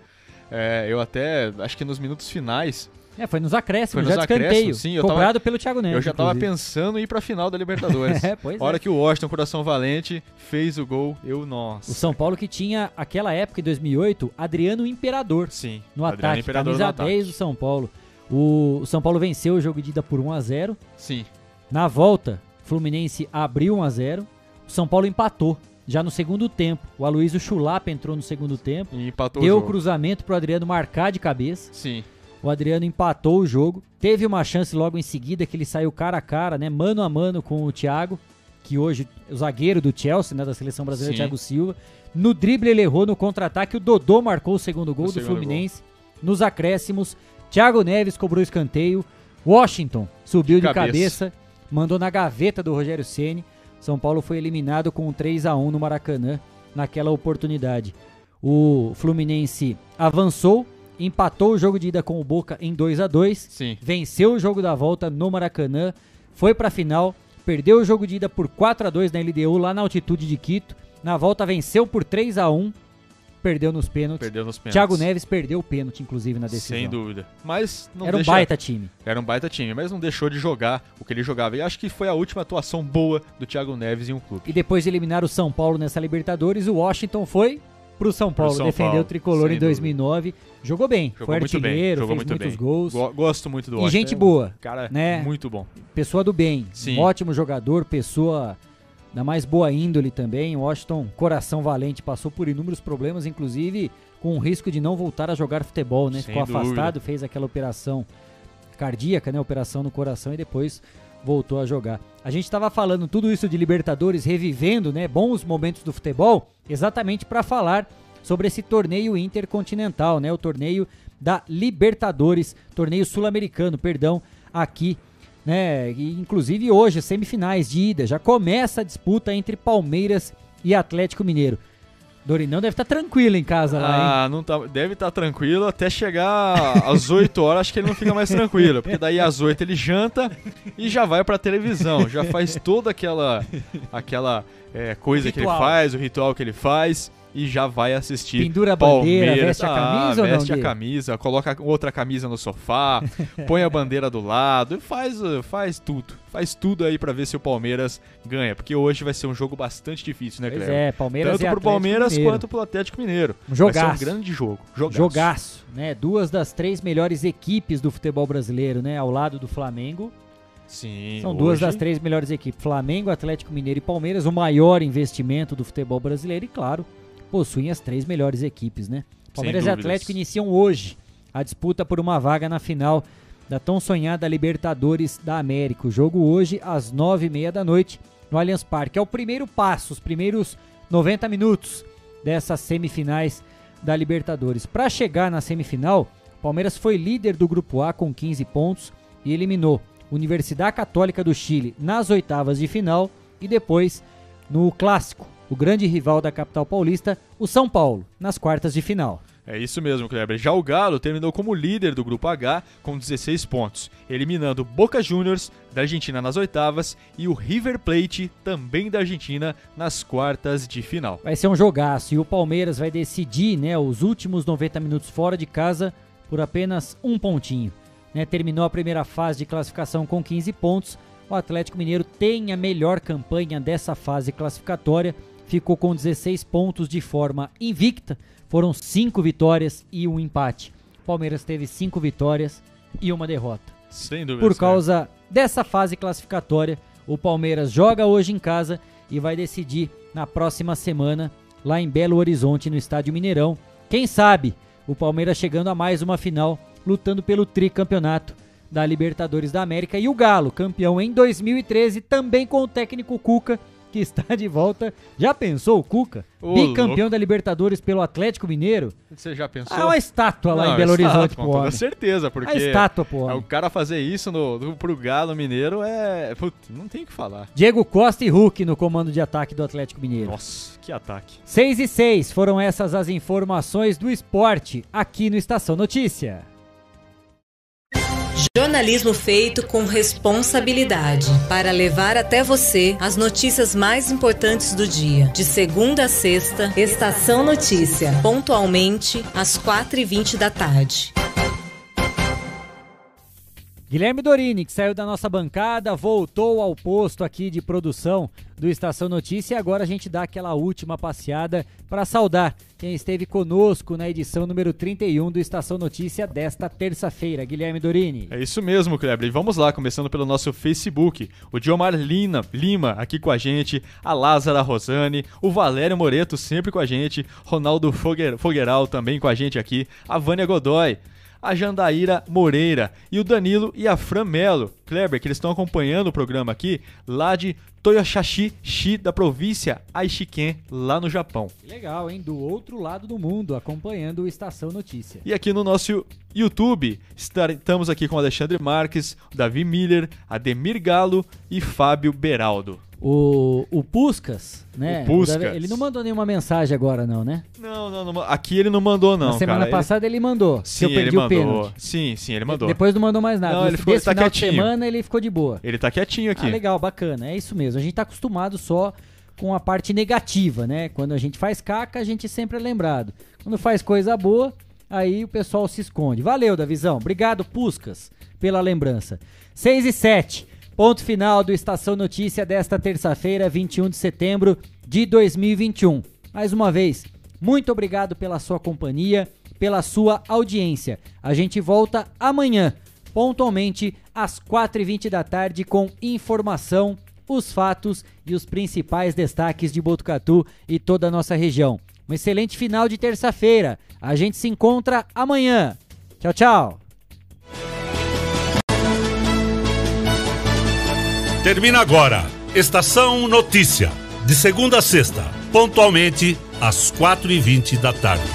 Speaker 12: É, eu até, acho que nos minutos finais,
Speaker 1: É, foi nos acréscimos,
Speaker 12: Foi
Speaker 1: já
Speaker 12: nos
Speaker 1: escanteio.
Speaker 12: acréscimos, sim, eu tava-
Speaker 1: cobrado pelo Thiago Neves.
Speaker 12: eu já tava
Speaker 1: inclusive.
Speaker 12: pensando em ir pra final da Libertadores.
Speaker 1: É, pois
Speaker 12: A hora
Speaker 1: é.
Speaker 12: que o Washington Coração Valente fez o gol, eu, nossa.
Speaker 1: O São Paulo que tinha, aquela época, em 2008, Adriano Imperador
Speaker 12: Sim,
Speaker 1: no
Speaker 12: Adriano
Speaker 1: ataque.
Speaker 12: Imperador
Speaker 1: camisa
Speaker 12: no ataque.
Speaker 1: 10 do São Paulo. O, o São Paulo venceu o jogo de ida por 1 a 0
Speaker 12: Sim.
Speaker 1: Na volta, Fluminense abriu 1 a 0 O São Paulo empatou. Já no segundo tempo, o Aloysio Chulapa entrou no segundo tempo.
Speaker 12: E empatou
Speaker 1: deu
Speaker 12: o
Speaker 1: cruzamento pro Adriano marcar de cabeça.
Speaker 12: Sim.
Speaker 1: O Adriano empatou o jogo. Teve uma chance logo em seguida que ele saiu cara a cara, né? Mano a mano com o Thiago, que hoje é o zagueiro do Chelsea, né? Da seleção brasileira,
Speaker 12: Sim.
Speaker 1: Thiago Silva. No drible ele errou, no contra-ataque o Dodô marcou o segundo gol
Speaker 12: O
Speaker 1: do
Speaker 12: segundo
Speaker 1: Fluminense. Nos acréscimos, Thiago Neves cobrou escanteio. Washington subiu de,
Speaker 12: De
Speaker 1: cabeça.
Speaker 12: cabeça.
Speaker 1: mandou na gaveta do Rogério Ceni. São Paulo foi eliminado com um 3 a 1 no Maracanã naquela oportunidade. O Fluminense avançou, empatou o jogo de ida com o Boca em 2 a 2
Speaker 12: Sim.
Speaker 1: venceu o jogo da volta no Maracanã, foi pra final, perdeu o jogo de ida por 4 a 2 na LDU lá na altitude de Quito. Na volta venceu por 3 a 1 perdeu nos pênaltis.
Speaker 12: Perdeu nos pênaltis.
Speaker 1: Thiago Neves perdeu o pênalti, inclusive, na decisão.
Speaker 12: Sem dúvida. Mas não
Speaker 1: Era um
Speaker 12: deixa-
Speaker 1: baita time.
Speaker 12: Era um baita time, mas não deixou de jogar o que ele jogava. E acho que foi a última atuação boa do Thiago Neves em um clube.
Speaker 1: E depois de eliminar o São Paulo nessa Libertadores, o Washington foi pro São Paulo,
Speaker 12: São
Speaker 1: defendeu
Speaker 12: Paulo,
Speaker 1: o tricolor em 2009. Jogou bem,
Speaker 12: Jogou
Speaker 1: foi
Speaker 12: muito bem,
Speaker 1: artilheiro,
Speaker 12: jogou
Speaker 1: fez
Speaker 12: muito
Speaker 1: muitos
Speaker 12: bem.
Speaker 1: gols.
Speaker 12: Go- gosto muito do
Speaker 1: E
Speaker 12: Washington.
Speaker 1: gente boa,
Speaker 12: Cara,
Speaker 1: né?
Speaker 12: muito bom.
Speaker 1: Pessoa do bem,
Speaker 12: Sim.
Speaker 1: um ótimo jogador, pessoa da mais boa índole também. Washington, coração valente, passou por inúmeros problemas, inclusive com o risco de não voltar a jogar futebol, né?
Speaker 12: Sem
Speaker 1: Ficou
Speaker 12: dúvida.
Speaker 1: afastado, fez aquela operação cardíaca, né? Operação no coração e depois voltou a jogar. A gente estava falando tudo isso de Libertadores, revivendo, né? Bons momentos do futebol, exatamente para falar sobre esse torneio intercontinental, né? O torneio da Libertadores, torneio sul-americano, perdão, aqui, né? E, inclusive hoje, semifinais de ida, já começa a disputa entre Palmeiras e Atlético Mineiro. Dorinão deve estar tranquilo em casa lá, hein?
Speaker 12: Ah, não tá, deve estar tranquilo até chegar às 8 horas, acho que ele não fica mais tranquilo, porque daí às 8 ele janta e já vai pra televisão, já faz toda aquela aquela é, coisa que ele
Speaker 1: Ritual.
Speaker 12: faz, o ritual que ele faz e já vai assistir
Speaker 1: Pendura a bandeira,
Speaker 12: Palmeiras.
Speaker 1: veste a
Speaker 12: Ah,
Speaker 1: camisa ou não,
Speaker 12: veste a camisa, coloca outra camisa no sofá, põe a bandeira do lado e faz, faz tudo. Faz tudo aí pra ver se o Palmeiras ganha, porque hoje vai ser um jogo bastante difícil, né,
Speaker 1: Pois
Speaker 12: Cleber?
Speaker 1: é, Palmeiras
Speaker 12: Tanto
Speaker 1: e
Speaker 12: pro
Speaker 1: Atlético
Speaker 12: Palmeiras
Speaker 1: Mineiro.
Speaker 12: quanto pro Atlético Mineiro.
Speaker 1: Um
Speaker 12: Vai ser um
Speaker 1: jogaço.
Speaker 12: grande jogo. Jogaço.
Speaker 1: Jogaço, né? Duas das três melhores equipes do futebol brasileiro, né? Ao lado do Flamengo.
Speaker 12: Sim.
Speaker 1: São duas
Speaker 12: hoje-
Speaker 1: das três melhores equipes. Flamengo, Atlético Mineiro e Palmeiras, o maior investimento do futebol brasileiro e, claro, possuem as três melhores equipes, né? Palmeiras e. Atlético iniciam hoje a disputa por uma vaga na final da tão sonhada Libertadores da América. O jogo hoje às nove e meia da noite no Allianz Parque. É o primeiro passo, os primeiros 90 minutos dessas semifinais da Libertadores. Para chegar na semifinal, o Palmeiras foi líder do Grupo A com 15 pontos e eliminou Universidade Católica do Chile nas oitavas de final e depois no clássico, o grande rival da capital paulista, o São Paulo, nas quartas de final.
Speaker 12: É isso mesmo, Kleber. Já o Galo terminou como líder do grupo H com 16 pontos, eliminando Boca Juniors da Argentina nas oitavas e o River Plate também da Argentina nas quartas de final.
Speaker 1: Vai ser um jogaço e o Palmeiras vai decidir né, os últimos 90 minutos fora de casa por apenas um pontinho. né? terminou a primeira fase de classificação com 15 pontos. O Atlético Mineiro tem a melhor campanha dessa fase classificatória, ficou com 16 pontos de forma invicta. Foram 5 vitórias e um empate. O Palmeiras teve 5 vitórias e uma derrota.
Speaker 12: Sem dúvida.
Speaker 1: Por causa dessa fase classificatória, o Palmeiras joga hoje em casa e vai decidir na próxima semana lá em Belo Horizonte, no Estádio Mineirão. Quem sabe o Palmeiras chegando a mais uma final, lutando pelo tricampeonato da Libertadores da América. E o Galo, campeão em 2013, também com o técnico Cuca, que está de volta. Já pensou o Cuca?
Speaker 12: Ô,
Speaker 1: Bicampeão
Speaker 12: louco.
Speaker 1: da Libertadores pelo Atlético Mineiro?
Speaker 12: Você já pensou?
Speaker 1: Ah, uma estátua lá
Speaker 12: Não,
Speaker 1: em Belo
Speaker 12: estátua,
Speaker 1: Horizonte
Speaker 12: com
Speaker 1: pro
Speaker 12: toda certeza, porque
Speaker 1: A estátua homem.
Speaker 12: é, o cara fazer isso no, no, pro Galo Mineiro é... Putz, não tem o que falar.
Speaker 1: Diego Costa e Hulk no comando de ataque do Atlético Mineiro.
Speaker 12: Nossa, que ataque.
Speaker 1: 6 e 6 foram essas as informações do esporte aqui no Estação Notícia.
Speaker 2: Jornalismo feito com responsabilidade para levar até você as notícias mais importantes do dia. De segunda a sexta, Estação Notícia, pontualmente às 4h20 da tarde.
Speaker 1: Guilherme Dorini, que saiu da nossa bancada, voltou ao posto aqui de produção do Estação Notícia e agora a gente dá aquela última passeada para saudar quem esteve conosco na edição número 31 do Estação Notícia desta terça-feira. Guilherme Dorini.
Speaker 12: É isso mesmo, Kleber. E vamos lá, começando pelo nosso Facebook. O Diomar Lina, Lima aqui com a gente, a Lázara Rosane, o Valério Moreto sempre com a gente, Ronaldo Foguer, Fogueral também com a gente aqui, a Vânia Godoy, a Jandaíra Moreira e o Danilo e a Fran Melo. Kleber, que eles estão acompanhando o programa aqui lá de Toyoshashi-shi, da província Aishiken, lá no Japão.
Speaker 1: Legal, hein? Do outro lado do mundo, acompanhando o Estação Notícia.
Speaker 12: E aqui no nosso YouTube, estamos aqui com Alexandre Marques, Davi Miller, Ademir Galo e Fábio Beraldo.
Speaker 1: O, o Puscas, né?
Speaker 12: O Puskas.
Speaker 1: Ele não mandou nenhuma mensagem agora, não, né?
Speaker 12: Não, não, não, aqui ele não mandou não,
Speaker 1: Na semana
Speaker 12: cara.
Speaker 1: passada ele mandou.
Speaker 12: Ele...
Speaker 1: que
Speaker 12: Sim,
Speaker 1: eu perdi
Speaker 12: ele
Speaker 1: o
Speaker 12: mandou. Sim, sim, ele mandou.
Speaker 1: Depois não mandou mais nada.
Speaker 12: Não, ele ficou-
Speaker 1: Desse
Speaker 12: tá
Speaker 1: final de
Speaker 12: quietinho.
Speaker 1: semana ele ficou de boa.
Speaker 12: Ele tá quietinho aqui.
Speaker 1: Ah, legal, bacana. É isso mesmo. A gente tá acostumado só com a parte negativa, né? Quando a gente faz caca, a gente sempre é lembrado. Quando faz coisa boa, aí o pessoal se esconde. Valeu, Davizão. Obrigado, Puscas, pela lembrança. 6 e 7. Ponto final do Estação Notícia desta terça-feira, 21 de setembro de 2021. Mais uma vez, muito obrigado pela sua companhia, pela sua audiência. A gente volta amanhã, pontualmente às 4h20 da tarde, com informação, os fatos e os principais destaques de Botucatu e toda a nossa região. Um excelente final de terça-feira. A gente se encontra amanhã. Tchau, tchau.
Speaker 4: Termina agora. Estação Notícia. De segunda a sexta, pontualmente às 4h20 da tarde.